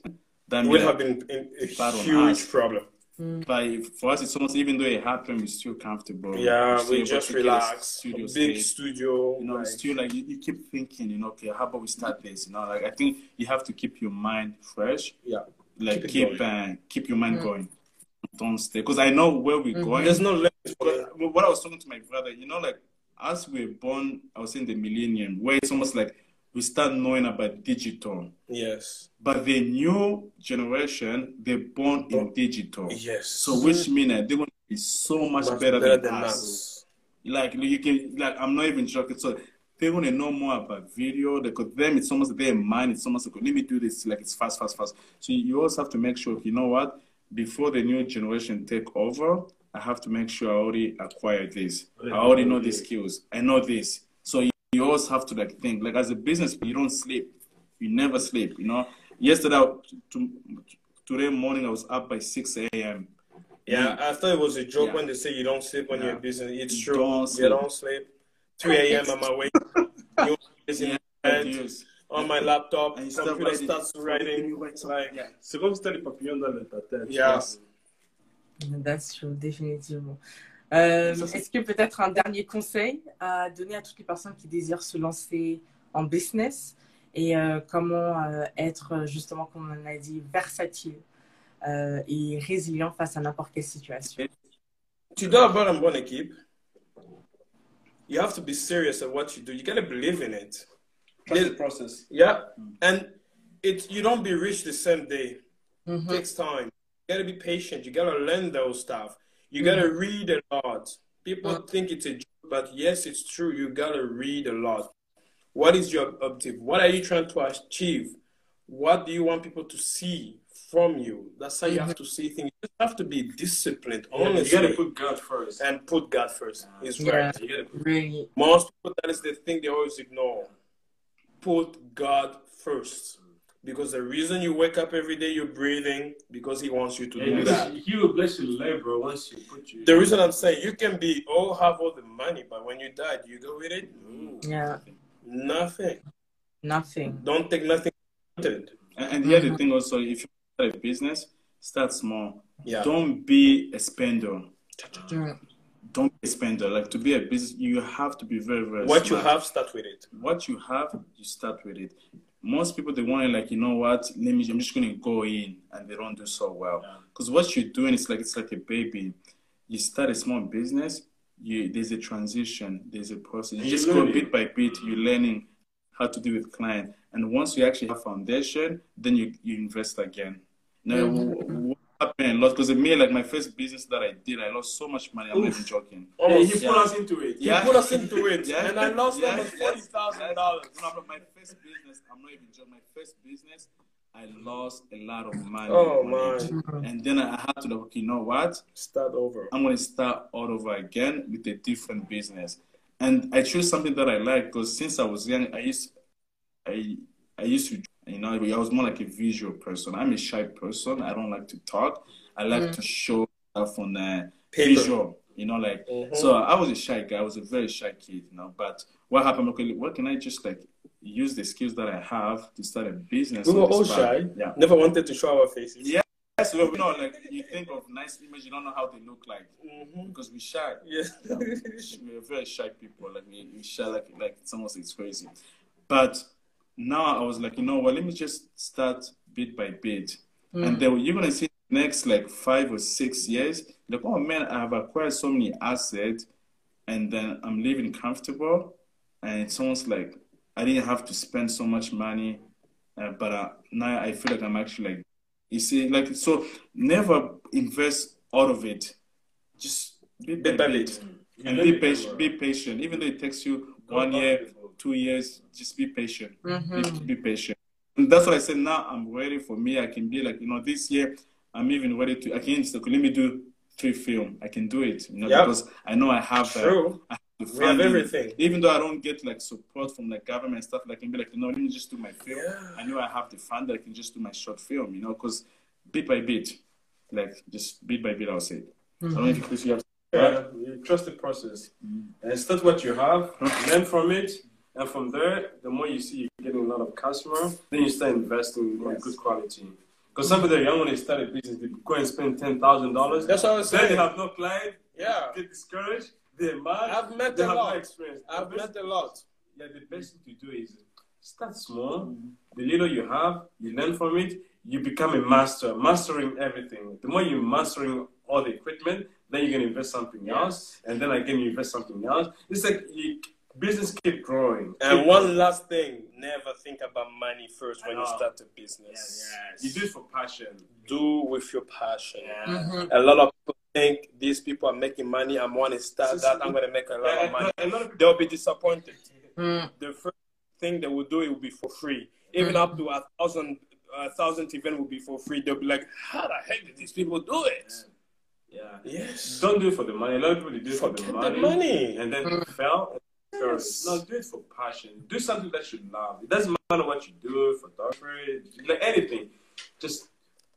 That It means would have been in a huge us. problem. But for us, it's almost even though it happened, we're still comfortable. Yeah, We're still we just to a relax. Studio Big space. studio. You know, like- still like you, you keep thinking, you know, okay, how about we start this? You know, like I think you have to keep your mind fresh. yeah. Like Keep keep uh, keep your mind going. Don't stay because I know where we're going. There's no limit for But it. what I was talking to my brother, you know, like as we're born, I was in the millennium, where it's almost like we start knowing about digital. Yes. But the new generation, they're born in digital. Yes. So which means that they're going to be so much, Much better, better than, than us. us. Like you can, like I'm not even joking. So they're going to know more about video. Because them, it's almost their mind. It's almost like let me do this. Like it's fast, fast, fast. So you also have to make sure. You know what? Before the new generation take over, I have to make sure I already acquired this. I already know these skills. I know this. So you, you always have to like think. Like as a business, you don't sleep. You never sleep. You know. Yesterday, to, today morning, I was up by six a.m. Yeah, I thought it was a joke Yeah. when they say you don't sleep when Yeah. you're business. It's true. don't You don't sleep. 3 a.m. I'm awake. New is in Yeah, bed, on my laptop. And you start Computer starts writing. Write Like, Yeah. C'est comme si t'as les papillons dans ta tête. yeah. That's true, définitivement. Euh, Ça, c'est- Est-ce que peut-être un dernier conseil à donner à toutes les personnes qui désirent se lancer en business et euh, comment euh, être euh, justement, comme on a dit, versatile euh, et résilient face à n'importe quelle situation? Tu dois avoir une bonne équipe. You have to be serious at what you do. You gotta believe in it. Trust the process. Yeah, and it you don't be rich the same day. Mhm. It takes time. You gotta be patient. You gotta learn those stuff. You gotta read a lot. People Mm. think it's a joke, but yes, it's true. You gotta read a lot. What is your objective? What are you trying to achieve? What do you want people to see from you? That's how you have to see things. You have to be disciplined, Yeah, you gotta put God first. and put God first. Is Yeah. right. You gotta put Really, Most people, that is the thing they always ignore. Put God first. Because the reason you wake up every day, you're breathing, because He wants you to do that. He will bless your life, bro, once you put you. The reason I'm saying you can be all have all the money, but when you die, do you go with it? No. yeah, Nothing. nothing. Don't take nothing. for granted. And, and the other thing also, if you start a business, start small. Yeah. Don't be a spender. Mm. Don't be a spender. Like to be a business, you have to be very, very What you have, start with it. What you have, you start with it. Most people they want to like, you know what? Let me. I'm just going to go in, and they don't do so well. Because what you're doing is like it's like a baby. You start a small business. You there's a transition. There's a process. You just go it. bit by bit. You're learning how to deal with client. And once you actually have foundation, then you, you invest again. Now, Mhm. What happened a lot because me, like my first business that I did, I lost so much money. I'm not even joking. Yeah, Almost. he put us into it. He put us into it, Yeah. and I lost Yeah. almost forty thousand dollars. No, my first business, I'm not even joking. My first business, I lost a lot of money. Oh on it. man, And then I had to like, okay, you know what? start over. I'm gonna start all over again with a different business. And I chose something that I like because since I was young, I used, I, I used to, you know, I was more like a visual person. I'm a shy person. I don't like to talk. I like to show stuff on the Paper. visual. You know, like Mhm. so. I was a shy guy. I was a very shy kid. You know, but what happened? Okay, what can I just like use the skills that I have to start a business? We were all shy. Yeah. Never wanted to show our faces. Yeah. Yes, well, you know, like you think of nice image, you don't know how they look like Mhm. because we shy. Yeah. we're very shy people. Like we, we shy like like someone says it's crazy. But now I was like, you know what? Let me just start bit by bit, and then you're gonna see next like five or six years. Like, oh man, I have acquired so many assets, and then I'm living comfortable, and it's almost like I didn't have to spend so much money, uh, but uh, now I feel like I'm actually like, you see, like so. Never invest out of it. Just bit by Bit by bit bit. and be patient. Be patient, even though it takes you one year, two years. Just be patient. Mhm. Be, be patient. And that's what I said. Now I'm ready for me. I can be like, you know, this year I'm even ready to. I can just let me do three film. I can do it. You know, Yep. because I know I have uh, True. I the We have everything. Even though I don't get like support from like government stuff, like I can be like, you know, let me just do my film. Yeah. I know I have the fund that I can just do my short film, you know, because bit by bit, like just bit by bit, I'll say. I don't know if you, Chris, you have. Yeah, you trust the process. And start what you have, learn from it, and from there, the more you see you're getting a lot of customers, then you start investing in good quality. Because some of the young when they start a business, they go and spend ten thousand dollars. That's what I was saying. Then they have no client, Yeah. They get discouraged, they're mad. I've met they a have lot. no experience. I've best- met a lot. yeah, the best thing to do is start small. The little you have, you learn from it. You become a master, mastering everything. The more you're mastering all the equipment, then you can invest something else, and then again you invest something else. It's like you, business keep growing. And Keep- one last thing, never think about money first when you start a business. you do it for passion. Do with your passion. Mhm. A lot of people think these people are making money. I'm going to start that. I'm going to make a lot of money. a lot of people- They'll be disappointed. Mm. The first thing they will do it will be for free. Even Mm. up to a thousand, a thousand event will be for free. They'll be like, how the heck did these people do it? Yeah. Yes. Don't do it for the money. A lot of people do it for the money, the money. and then fail. Yes. No, do it for passion. Do something that you love. It doesn't matter what you do, photography, like anything. Just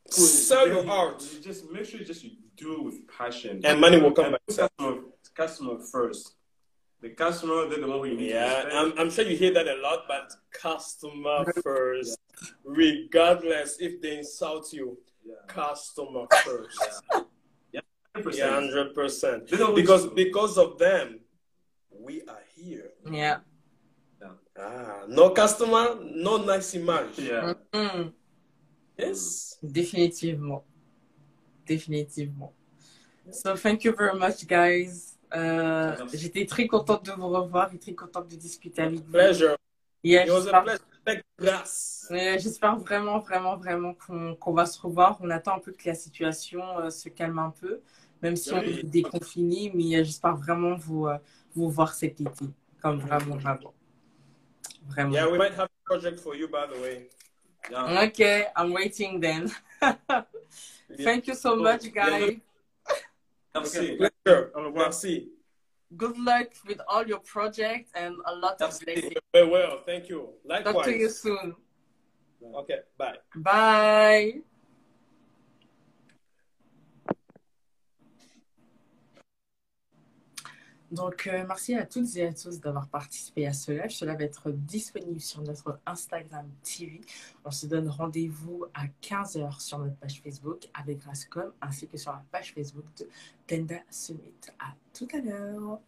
put- Sell your you- art. you Just make sure you just you do it with passion. And money will come And by customer, customer first. The customer, they're the one who you need Yeah, respect. I'm, I'm sure you hear that a lot, but customer first, regardless if they insult you, yeah. customer first. 100%. Yeah, hundred percent. Because because of them, we are here. Yeah. Ah, no customer, no nice image. Yeah. Mm. Yes. Définitivement. Définitivement. So, thank you very much, guys. Euh, J'étais très contente de vous revoir et très contente de discuter avec vous. Pleasure. Yeah, It was a j'espère- pleasure. Euh, J'espère vraiment, vraiment, vraiment qu'on qu'on va se revoir. On attend un peu que la situation euh, se calme un peu, même si on est déconfiné, mais euh, j'espère vraiment vous, euh, vous voir cet été. Comme vraiment, vraiment. Vraiment. Yeah, we might have a project for you, by the way. Yeah. Okay, I'm waiting then. Thank you so much, guys. Merci. Pleasure. Au revoir. Merci. Good luck with all your projects and a lot of blessings. Very well. Thank you. Likewise. Talk to you soon. Okay. Bye. Bye. Donc, euh, merci à toutes et à tous d'avoir participé à ce live. Cela va être disponible sur notre Instagram TV. On se donne rendez-vous à 15h sur notre page Facebook avec Grascom ainsi que sur la page Facebook de Tenda Summit. À tout à l'heure.